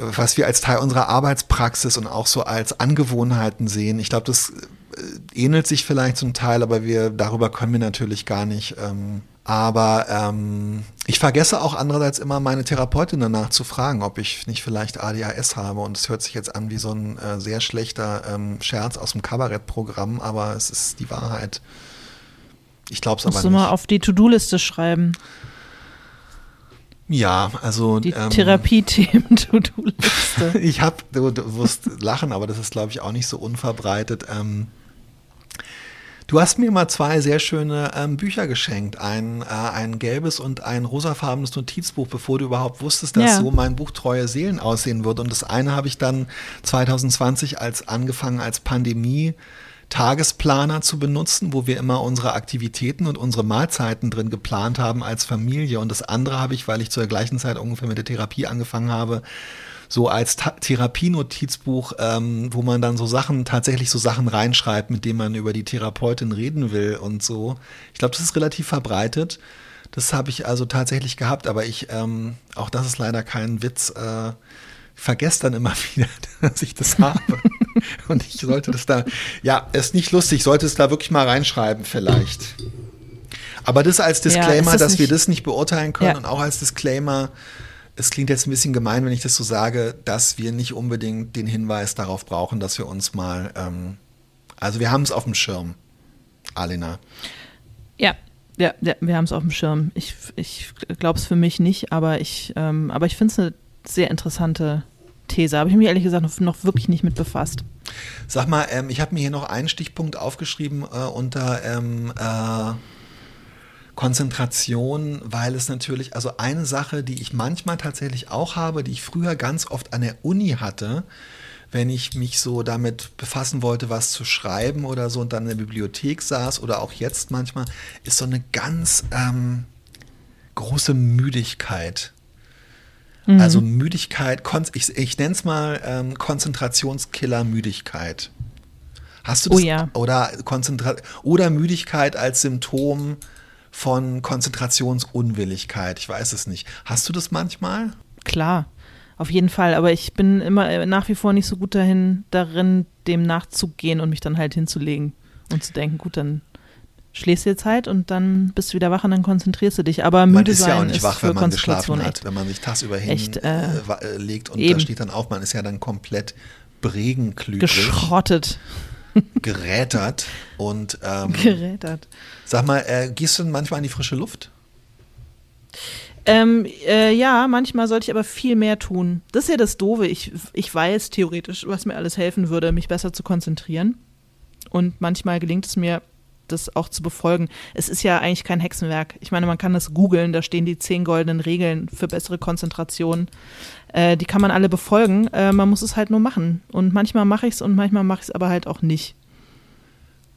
was wir als Teil unserer Arbeitspraxis und auch so als Angewohnheiten sehen. Ich glaube, das äh, ähnelt sich vielleicht zum Teil, aber wir darüber können wir natürlich gar nicht ähm, aber ähm, ich vergesse auch andererseits immer meine Therapeutin danach zu fragen, ob ich nicht vielleicht ADHS habe. Und es hört sich jetzt an wie so ein äh, sehr schlechter ähm, Scherz aus dem Kabarettprogramm, aber es ist die Wahrheit. Ich glaube es aber nicht. Musst du mal auf die To-Do-Liste schreiben. Ja, also die ähm, Therapie-Themen-To-Do-Liste. ich habe, du, du wirst lachen, aber das ist glaube ich auch nicht so unverbreitet. Ähm, Du hast mir mal zwei sehr schöne ähm, Bücher geschenkt. Ein, äh, ein gelbes und ein rosafarbenes Notizbuch, bevor du überhaupt wusstest, dass ja. so mein Buch Treue Seelen aussehen würde. Und das eine habe ich dann 2020 als angefangen als Pandemie Tagesplaner zu benutzen, wo wir immer unsere Aktivitäten und unsere Mahlzeiten drin geplant haben als Familie. Und das andere habe ich, weil ich zur gleichen Zeit ungefähr mit der Therapie angefangen habe, so als Therapienotizbuch, ähm, wo man dann so Sachen, tatsächlich so Sachen reinschreibt, mit denen man über die Therapeutin reden will und so. Ich glaube, das ist relativ verbreitet. Das habe ich also tatsächlich gehabt, aber ich, ähm, auch das ist leider kein Witz, äh, vergesse dann immer wieder, dass ich das habe. und ich sollte das da, ja, ist nicht lustig, sollte es da wirklich mal reinschreiben vielleicht. Aber das als Disclaimer, ja, dass wir das nicht beurteilen können ja. und auch als Disclaimer, es klingt jetzt ein bisschen gemein, wenn ich das so sage, dass wir nicht unbedingt den Hinweis darauf brauchen, dass wir uns mal, ähm, also wir haben es auf dem Schirm, Alina. Ja, ja, ja wir haben es auf dem Schirm. Ich, ich glaube es für mich nicht, aber ich, ähm, aber ich finde es eine sehr interessante These. Habe ich mich ehrlich gesagt noch, noch wirklich nicht mit befasst. Sag mal, ähm, ich habe mir hier noch einen Stichpunkt aufgeschrieben äh, unter ähm, äh, Konzentration, weil es natürlich, also eine Sache, die ich manchmal tatsächlich auch habe, die ich früher ganz oft an der Uni hatte, wenn ich mich so damit befassen wollte, was zu schreiben oder so und dann in der Bibliothek saß oder auch jetzt manchmal, ist so eine ganz ähm, große Müdigkeit. Mhm. Also Müdigkeit, ich, ich nenne es mal ähm, Konzentrationskiller-Müdigkeit. Hast du das? Oh ja. Oder, Konzentra oder Müdigkeit als Symptom von Konzentrationsunwilligkeit. Ich weiß es nicht. Hast du das manchmal? Klar, auf jeden Fall. Aber ich bin immer äh, nach wie vor nicht so gut dahin, darin, dem nachzugehen und mich dann halt hinzulegen und zu denken, gut, dann schläfst du jetzt halt und dann bist du wieder wach und dann konzentrierst du dich. Aber müde man ist sein ja auch nicht wach, für wenn man Konzentration geschlafen hat. Wenn man sich tagsüber echt, äh, hinlegt und eben. da steht dann auf, man ist ja dann komplett bregenklügrig, geschrottet. Gerätert und ähm, Gerätert. sag mal, äh, gehst du denn manchmal in die frische Luft? Ähm, äh, ja, manchmal sollte ich aber viel mehr tun. Das ist ja das Doofe. Ich, ich weiß theoretisch, was mir alles helfen würde, mich besser zu konzentrieren. Und manchmal gelingt es mir, das auch zu befolgen. Es ist ja eigentlich kein Hexenwerk. Ich meine, man kann das googeln, da stehen die zehn goldenen Regeln für bessere Konzentration. Äh, die kann man alle befolgen. Äh, man muss es halt nur machen. Und manchmal mache ich es und manchmal mache ich es aber halt auch nicht.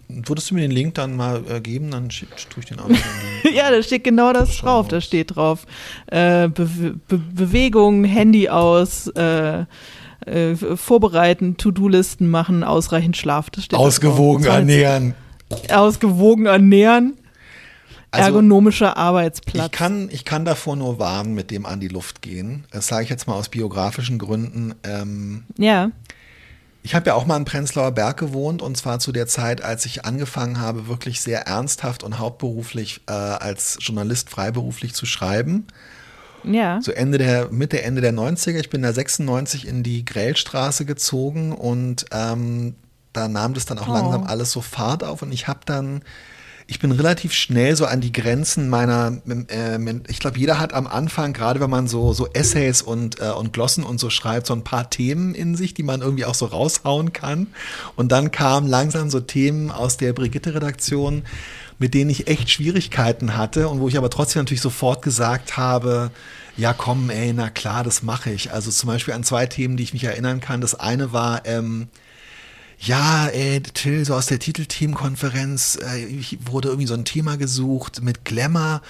Würdest du mir den Link dann mal äh, geben, dann tue ich den auch ja, da steht genau das Schau drauf. Da steht drauf äh, Be Be Bewegung, Handy aus, äh, äh, vorbereiten, To-Do-Listen machen, ausreichend Schlaf. Das steht da Ausgewogen heißt, ernähren. Ausgewogen ernähren. Also, ergonomischer Arbeitsplatz. Ich kann, ich kann davor nur warnen, mit dem an die Luft gehen. Das sage ich jetzt mal aus biografischen Gründen. Ähm, ja. ich habe ja auch mal in Prenzlauer Berg gewohnt und zwar zu der Zeit, als ich angefangen habe, wirklich sehr ernsthaft und hauptberuflich äh, als Journalist freiberuflich zu schreiben. Ja. So Ende der, Mitte, Ende der 90er. Ich bin da 96 in die Grellstraße gezogen und ähm, da nahm das dann auch Oh. langsam alles so Fahrt auf und ich habe dann, ich bin relativ schnell so an die Grenzen meiner, äh, ich glaube, jeder hat am Anfang, gerade wenn man so, so Essays und, äh, und Glossen und so schreibt, so ein paar Themen in sich, die man irgendwie auch so raushauen kann. Und dann kamen langsam so Themen aus der Brigitte-Redaktion, mit denen ich echt Schwierigkeiten hatte und wo ich aber trotzdem natürlich sofort gesagt habe, ja komm, ey, na klar, das mache ich. Also zum Beispiel an zwei Themen, die ich mich erinnern kann. Das eine war, ähm, ja, ey, Till, so aus der Titelteamkonferenz äh, wurde irgendwie so ein Thema gesucht mit Glamour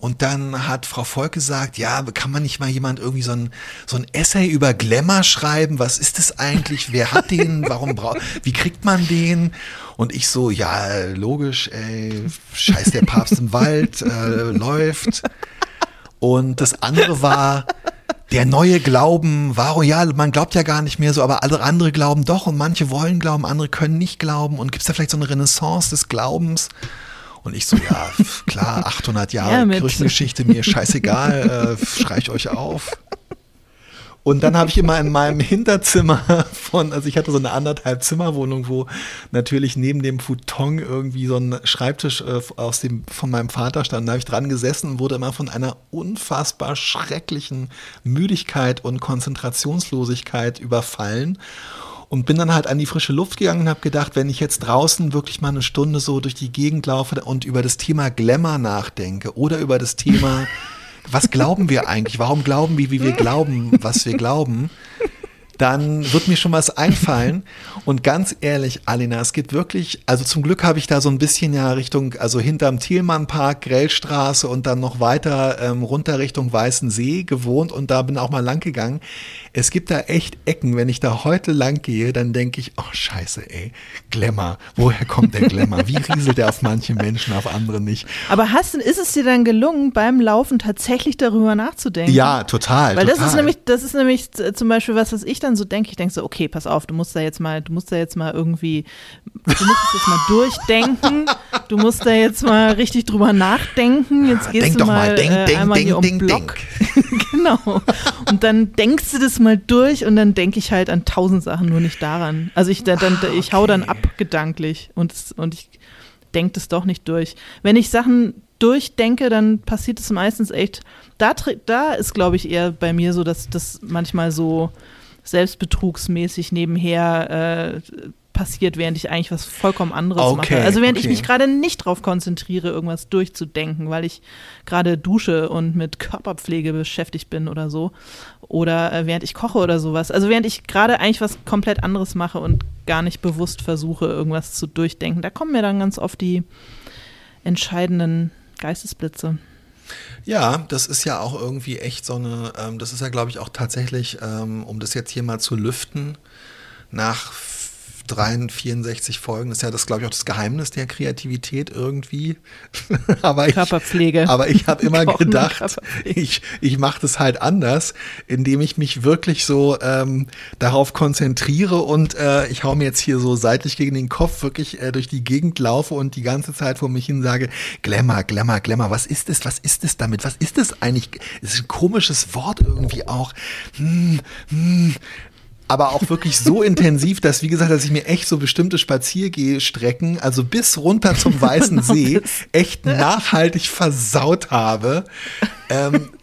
und dann hat Frau Volk gesagt, ja, kann man nicht mal jemand irgendwie so ein, so ein Essay über Glamour schreiben? Was ist das eigentlich? Wer hat den? Warum braucht, wie kriegt man den? Und ich so, ja, logisch, ey, scheiß der Papst im Wald, äh, läuft. Und das andere war der neue Glauben. Warum? Ja, man glaubt ja gar nicht mehr so, aber alle andere glauben doch und manche wollen glauben, andere können nicht glauben. Und gibt es da vielleicht so eine Renaissance des Glaubens? Und ich so, ja, klar, 800 Jahre Ja, Kirchengeschichte, mir scheißegal, äh, schreich euch auf. Und dann habe ich immer in meinem Hinterzimmer von, also ich hatte so eine anderthalb Zimmerwohnung, wo natürlich neben dem Futon irgendwie so ein Schreibtisch äh, aus dem, von meinem Vater stand. Da habe ich dran gesessen und wurde immer von einer unfassbar schrecklichen Müdigkeit und Konzentrationslosigkeit überfallen. Und bin dann halt an die frische Luft gegangen und habe gedacht, wenn ich jetzt draußen wirklich mal eine Stunde so durch die Gegend laufe und über das Thema Glamour nachdenke oder über das Thema, was glauben wir eigentlich? Warum glauben wir, wie wir glauben, was wir glauben? Dann wird mir schon was einfallen. Und ganz ehrlich, Alina, es gibt wirklich, also zum Glück habe ich da so ein bisschen ja Richtung, also hinterm Thielmannpark, Grellstraße und dann noch weiter ähm, runter Richtung Weißen See gewohnt und da bin auch mal lang gegangen. Es gibt da echt Ecken, wenn ich da heute lang gehe, dann denke ich, oh scheiße, ey, Glamour, woher kommt der Glamour? Wie rieselt der auf manche Menschen, auf andere nicht? Aber hast, ist es dir dann gelungen, beim Laufen tatsächlich darüber nachzudenken? Ja, total. Weil total. das ist nämlich, das ist nämlich z- zum Beispiel was, was ich dann so denke. Ich denke so, okay, pass auf, du musst da jetzt mal, du musst da jetzt mal irgendwie, du musst es jetzt mal durchdenken. Du musst da jetzt mal richtig drüber nachdenken. Jetzt gehst Denk du doch mal, mal, denk, äh, denk, einmal denk, hier um denk, Block. genau. Und dann denkst du das mal durch und dann denke ich halt an tausend Sachen, nur nicht daran. Also ich, dann, dann, ich hau dann okay. ab gedanklich und, und ich denke das doch nicht durch. Wenn ich Sachen durchdenke, dann passiert es meistens echt. Da, da ist, glaube ich, eher bei mir so, dass das manchmal so selbstbetrugsmäßig nebenher äh, passiert, während ich eigentlich was vollkommen anderes Okay, mache. Also während okay. ich mich gerade nicht drauf konzentriere, irgendwas durchzudenken, weil ich gerade dusche und mit Körperpflege beschäftigt bin oder so. Oder äh, während ich koche oder sowas. Also während ich gerade eigentlich was komplett anderes mache und gar nicht bewusst versuche, irgendwas zu durchdenken. Da kommen mir dann ganz oft die entscheidenden Geistesblitze. Ja, das ist ja auch irgendwie echt so eine, ähm, das ist ja, glaube ich, auch tatsächlich, ähm, um das jetzt hier mal zu lüften, nach 63 Folgen ist ja das, glaube ich, auch das Geheimnis der Kreativität irgendwie. aber ich, Körperpflege. Aber ich habe immer Kochen gedacht, ich, ich mache das halt anders, indem ich mich wirklich so ähm, darauf konzentriere und äh, ich hau mir jetzt hier so seitlich gegen den Kopf wirklich äh, durch die Gegend laufe und die ganze Zeit vor mich hin sage, Glamour, Glamour, Glamour, was ist das, was ist das damit, was ist das eigentlich? Es ist ein komisches Wort irgendwie auch. Hm, hm, aber auch wirklich so intensiv, dass, wie gesagt, dass ich mir echt so bestimmte Spaziergehstrecken, also bis runter zum Weißen See, echt nachhaltig versaut habe. Ähm,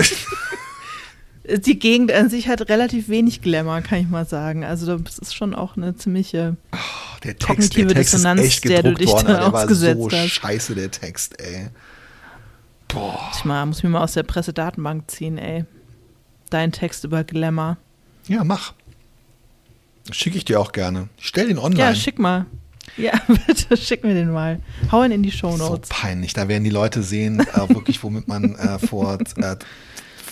Die Gegend an sich hat relativ wenig Glamour, kann ich mal sagen. Also das ist schon auch eine ziemliche. der Text, Kognitive der Text ist Dissonanz, echt der du dich worden, da der war ausgesetzt so hast. scheiße, der Text, ey. Boah. Ich mal, muss mich mal aus der Pressedatenbank ziehen, ey. Dein Text über Glamour. Ja, mach. Schicke ich dir auch gerne. Ich stell den online. Ja, schick mal. Ja, bitte schick mir den mal. Hau ihn in die Show so Notes. peinlich. Da werden die Leute sehen, äh, wirklich, womit man, äh, vor, äh,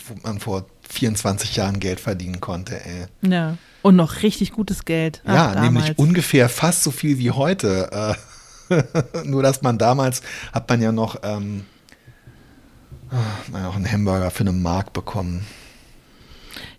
womit man vor 24 Jahren Geld verdienen konnte, ey. Ja. Und noch richtig gutes Geld. Ach, Ja, damals. nämlich ungefähr fast so viel wie heute. Äh, nur, dass man damals hat man ja noch ähm, ah, auch einen Hamburger für eine Mark bekommen.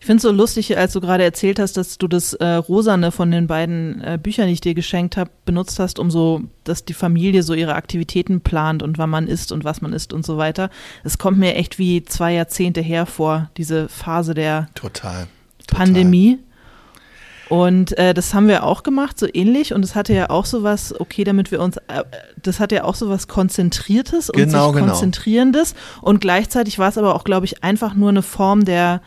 Ich finde es so lustig, als du gerade erzählt hast, dass du das äh, Rosane von den beiden äh, Büchern, die ich dir geschenkt habe, benutzt hast, um so, dass die Familie so ihre Aktivitäten plant und wann man isst und was man isst und so weiter. Es kommt mir echt wie zwei Jahrzehnte her vor, diese Phase der Total. total. Pandemie. Und äh, das haben wir auch gemacht, so ähnlich. Und es hatte ja auch so was, okay, damit wir uns, äh, das hat ja auch so was Konzentriertes und Genau, sich genau. Konzentrierendes. Und gleichzeitig war es aber auch, glaube ich, einfach nur eine Form der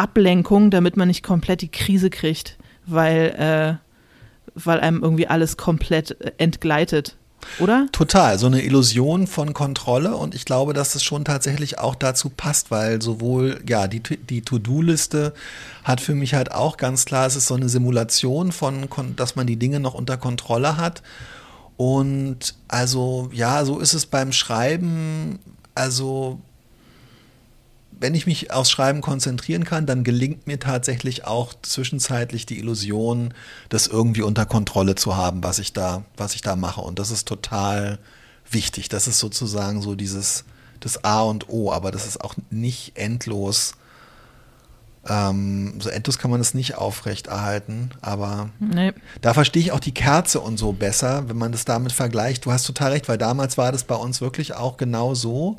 Ablenkung, damit man nicht komplett die Krise kriegt, weil, äh, weil einem irgendwie alles komplett äh, entgleitet. Oder? Total, so eine Illusion von Kontrolle und ich glaube, dass es schon tatsächlich auch dazu passt, weil sowohl, ja, die, die To-Do-Liste hat für mich halt auch ganz klar, es ist so eine Simulation von, dass man die Dinge noch unter Kontrolle hat und also, ja, so ist es beim Schreiben, also wenn ich mich aufs Schreiben konzentrieren kann, dann gelingt mir tatsächlich auch zwischenzeitlich die Illusion, das irgendwie unter Kontrolle zu haben, was ich da, was ich da mache. Und das ist total wichtig. Das ist sozusagen so dieses, das A und O, aber das ist auch nicht endlos. Ähm, so endlos kann man es nicht aufrechterhalten, aber Nee. da verstehe ich auch die Kerze und so besser, wenn man das damit vergleicht. Du hast total recht, weil damals war das bei uns wirklich auch genau so.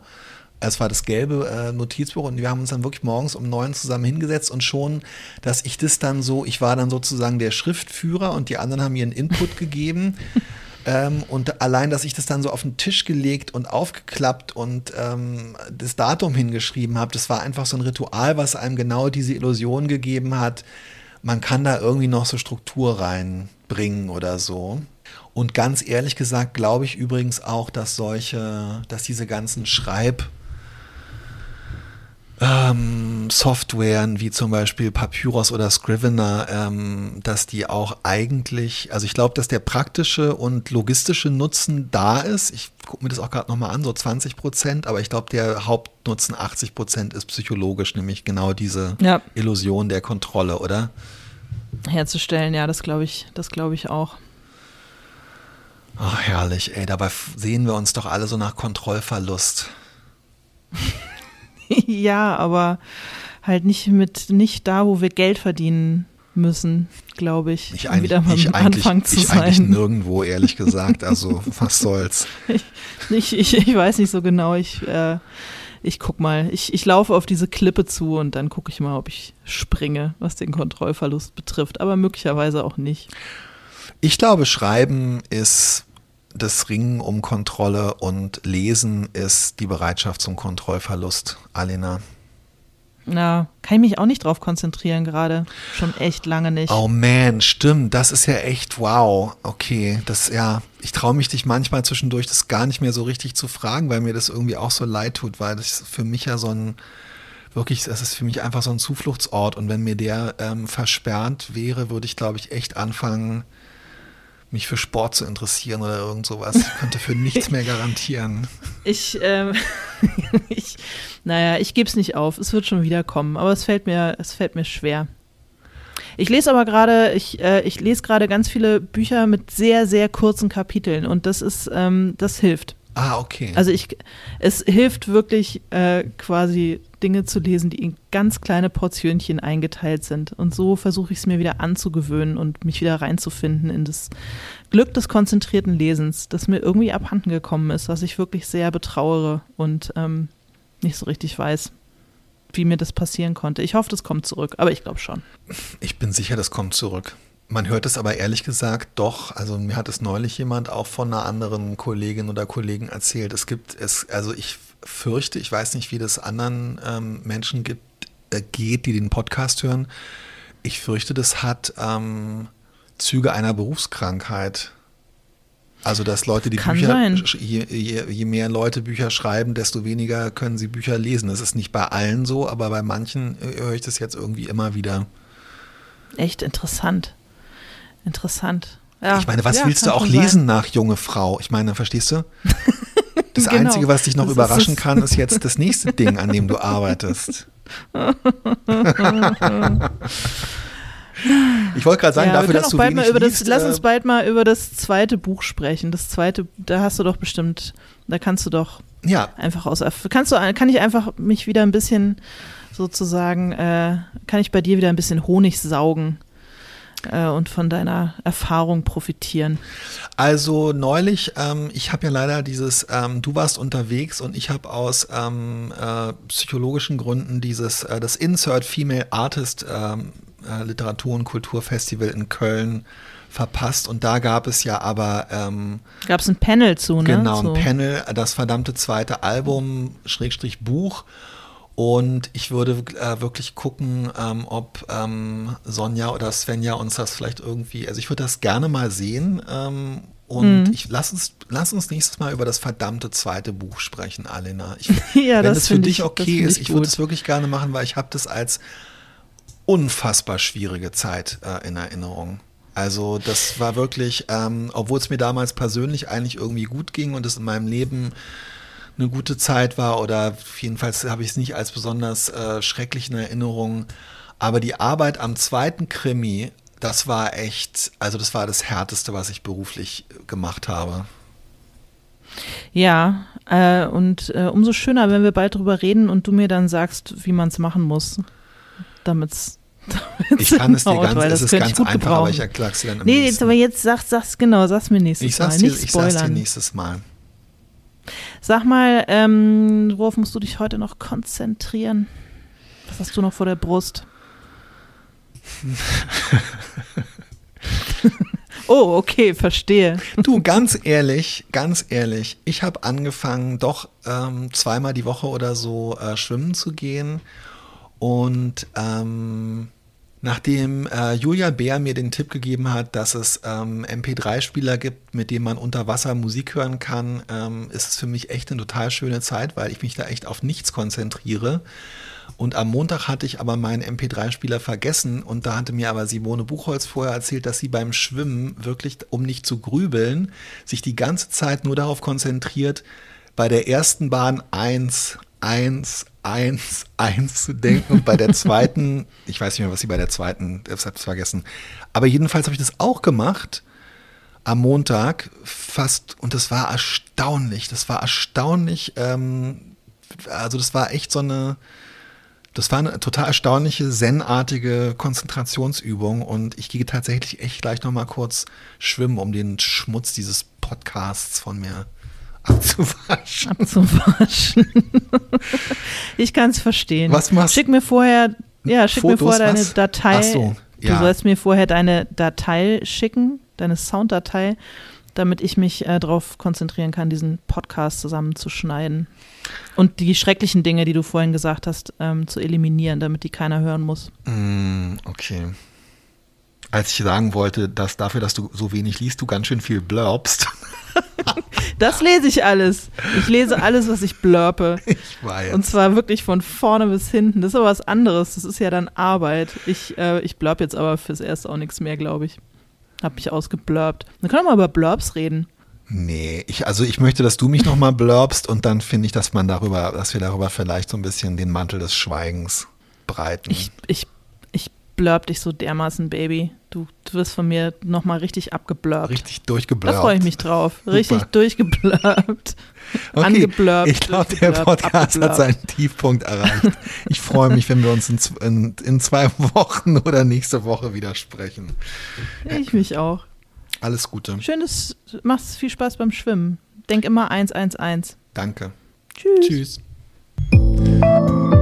Es war das gelbe äh, Notizbuch und wir haben uns dann wirklich morgens um neun zusammen hingesetzt und schon, dass ich das dann so, ich war dann sozusagen der Schriftführer und die anderen haben einen Input gegeben. Ähm, und allein, dass ich das dann so auf den Tisch gelegt und aufgeklappt und ähm, das Datum hingeschrieben habe, das war einfach so ein Ritual, was einem genau diese Illusion gegeben hat. Man kann da irgendwie noch so Struktur reinbringen oder so. Und ganz ehrlich gesagt glaube ich übrigens auch, dass solche, dass diese ganzen Schreib- ähm, Softwaren wie zum Beispiel Papyrus oder Scrivener, ähm, dass die auch eigentlich, also ich glaube, dass der praktische und logistische Nutzen da ist. Ich gucke mir das auch gerade nochmal an, so 20 Prozent, aber ich glaube, der Hauptnutzen 80 Prozent ist psychologisch, nämlich genau diese Ja. Illusion der Kontrolle, oder? Herzustellen, ja, das glaube ich, das glaube ich auch. Ach, herrlich, ey, dabei sehen wir uns doch alle so nach Kontrollverlust. ja, aber halt nicht mit, nicht da, wo wir Geld verdienen müssen, glaube ich. Ich um eigentlich, wieder mal ich am eigentlich, Anfang zu ich eigentlich sein. nirgendwo, ehrlich gesagt. Also, was soll's. Ich, ich, ich weiß nicht so genau. Ich, äh, ich guck mal. Ich, ich laufe auf diese Klippe zu und dann gucke ich mal, ob ich springe, was den Kontrollverlust betrifft. Aber möglicherweise auch nicht. Ich glaube, Schreiben ist das Ringen um Kontrolle und Lesen ist die Bereitschaft zum Kontrollverlust, Alena. Na, kann ich mich auch nicht drauf konzentrieren gerade. Schon echt lange nicht. Oh man, stimmt. Das ist ja echt wow. Okay, das ja. Ich traue mich dich manchmal zwischendurch, das gar nicht mehr so richtig zu fragen, weil mir das irgendwie auch so leid tut, weil das für mich ja so ein wirklich, das ist für mich einfach so ein Zufluchtsort. Und wenn mir der ähm, versperrt wäre, würde ich, glaube ich, echt anfangen, mich für Sport zu interessieren oder irgend sowas. Ich könnte für nichts mehr garantieren. Ich, ähm, ich naja, ich gebe es nicht auf. Es wird schon wieder kommen, aber es fällt mir, es fällt mir schwer. Ich lese aber gerade, ich, äh, ich lese gerade ganz viele Bücher mit sehr, sehr kurzen Kapiteln und das ist, ähm, das hilft. Ah, okay. Also ich, es hilft wirklich äh, quasi Dinge zu lesen, die in ganz kleine Portionchen eingeteilt sind. Und so versuche ich es mir wieder anzugewöhnen und mich wieder reinzufinden in das Glück des konzentrierten Lesens, das mir irgendwie abhanden gekommen ist, was ich wirklich sehr betrauere und ähm, nicht so richtig weiß, wie mir das passieren konnte. Ich hoffe, das kommt zurück, aber ich glaube schon. Ich bin sicher, das kommt zurück. Man hört es aber ehrlich gesagt doch. Also mir hat es neulich jemand auch von einer anderen Kollegin oder Kollegen erzählt. Es gibt es, also ich fürchte, ich weiß nicht, wie das anderen ähm, Menschen gibt, äh, geht, die den Podcast hören. Ich fürchte, das hat ähm, Züge einer Berufskrankheit. Also, dass Leute die Kann Bücher, je, je, je mehr Leute Bücher schreiben, desto weniger können sie Bücher lesen. Das ist nicht bei allen so, aber bei manchen äh, höre ich das jetzt irgendwie immer wieder. Echt interessant. Interessant. Ja, ich meine, was ja, willst du auch sein. lesen nach junge Frau? Ich meine, verstehst du? Das Genau. Einzige, was dich noch Das überraschen kann, ist jetzt das nächste Ding, an dem du arbeitest. ich wollte gerade sagen, ja, dafür, dass du bald mal das, liest, lass äh, uns bald mal über das zweite Buch sprechen. Das zweite, da hast du doch bestimmt, da kannst du doch ja, einfach aus, kannst du, kann ich einfach mich wieder ein bisschen sozusagen, äh, kann ich bei dir wieder ein bisschen Honig saugen äh, und von deiner Erfahrung profitieren. Also neulich, ähm, ich habe ja leider dieses, ähm, du warst unterwegs und ich habe aus ähm, äh, psychologischen Gründen dieses, äh, das Insert Female Artist ähm, äh, Literatur- und Kulturfestival in Köln verpasst und da gab es ja aber ähm, Gab es ein Panel zu, ne? Genau, ein so. Panel, das verdammte zweite Album, Schrägstrich Buch. Und ich würde äh, wirklich gucken, ähm, ob ähm, Sonja oder Svenja uns das vielleicht irgendwie, also ich würde das gerne mal sehen. Ähm, und Mhm. ich lass uns, lass uns nächstes Mal über das verdammte zweite Buch sprechen, Alena. Ich, Ja, wenn das es für dich ich- das okay ist, ich ich würde es wirklich gerne machen, weil ich habe das als unfassbar schwierige Zeit äh, in Erinnerung. Also das war wirklich, ähm, obwohl es mir damals persönlich eigentlich irgendwie gut ging und es in meinem Leben eine gute Zeit war oder jedenfalls habe ich es nicht als besonders äh, schrecklich in Erinnerung. Aber die Arbeit am zweiten Krimi, das war echt, also das war das Härteste, was ich beruflich gemacht habe. Ja, äh, und äh, umso schöner, wenn wir bald drüber reden und du mir dann sagst, wie man es machen muss, damit's Ich kann es dir ganz, weil es das ist könnte ich ganz einfach, aber gebrauchen. ich erkläre es dir dann im Nee, jetzt, aber jetzt sag's, sag's genau, sag's mir nächstes Ich Mal, dir, ich sag's dir nächstes Mal. Sag mal, ähm, worauf musst du dich heute noch konzentrieren? Was hast du noch vor der Brust? oh, okay, verstehe. Du, ganz ehrlich, ganz ehrlich, ich habe angefangen, doch ähm, zweimal die Woche oder so äh, schwimmen zu gehen. Und ähm, nachdem äh, Julia Bär mir den Tipp gegeben hat, dass es ähm, MP3-Spieler gibt, mit denen man unter Wasser Musik hören kann, ähm, ist es für mich echt eine total schöne Zeit, weil ich mich da echt auf nichts konzentriere. Und am Montag hatte ich aber meinen MP3-Spieler vergessen und da hatte mir aber Simone Buchholz vorher erzählt, dass sie beim Schwimmen wirklich, um nicht zu grübeln, sich die ganze Zeit nur darauf konzentriert, bei der ersten Bahn eins, eins, eins, eins zu denken und bei der zweiten, ich weiß nicht mehr, was sie bei der zweiten, ich hab's vergessen. Aber jedenfalls habe ich das auch gemacht am Montag fast und das war erstaunlich. Das war erstaunlich. Ähm, also das war echt so eine, das war eine total erstaunliche, zen-artige Konzentrationsübung und ich gehe tatsächlich echt gleich noch mal kurz schwimmen, um den Schmutz dieses Podcasts von mir abzuwaschen. Abzuwaschen. ich kann es verstehen. Was machst- Schick mir vorher, ja, schick mir Fotos, vorher deine was? Datei. So, Du ja. sollst mir vorher deine Datei schicken, deine Sounddatei, damit ich mich äh, darauf konzentrieren kann, diesen Podcast zusammenzuschneiden. Und die schrecklichen Dinge, die du vorhin gesagt hast, ähm, zu eliminieren, damit die keiner hören muss. Mm, okay. Als ich sagen wollte, dass dafür, dass du so wenig liest, du ganz schön viel blurbst. Das lese ich alles. Ich lese alles, was ich blurpe. Ich weiß. Und zwar wirklich von vorne bis hinten. Das ist aber was anderes. Das ist ja dann Arbeit. Ich, äh, ich blurb jetzt aber fürs Erste auch nichts mehr, glaube ich. Hab mich ausgeblurbt. Dann können wir mal über Blurbs reden. Nee, ich, also ich möchte, dass du mich nochmal blurbst und dann finde ich, dass man darüber, dass wir darüber vielleicht so ein bisschen den Mantel des Schweigens breiten. Ich, ich, ich blurb dich so dermaßen, Baby. Du, du wirst von mir nochmal richtig abgeblurbt. Richtig durchgeblurbt. Da freue ich mich drauf. Richtig Super. durchgeblurbt. Okay, Angeblurbt. Ich glaube, der Podcast hat seinen Tiefpunkt erreicht. Ich freue mich, wenn wir uns in, in, in zwei Wochen oder nächste Woche wieder sprechen. Ich mich auch. Alles Gute. Schönes, mach's viel Spaß beim Schwimmen. Denk immer 111. Danke. Tschüss. Tschüss.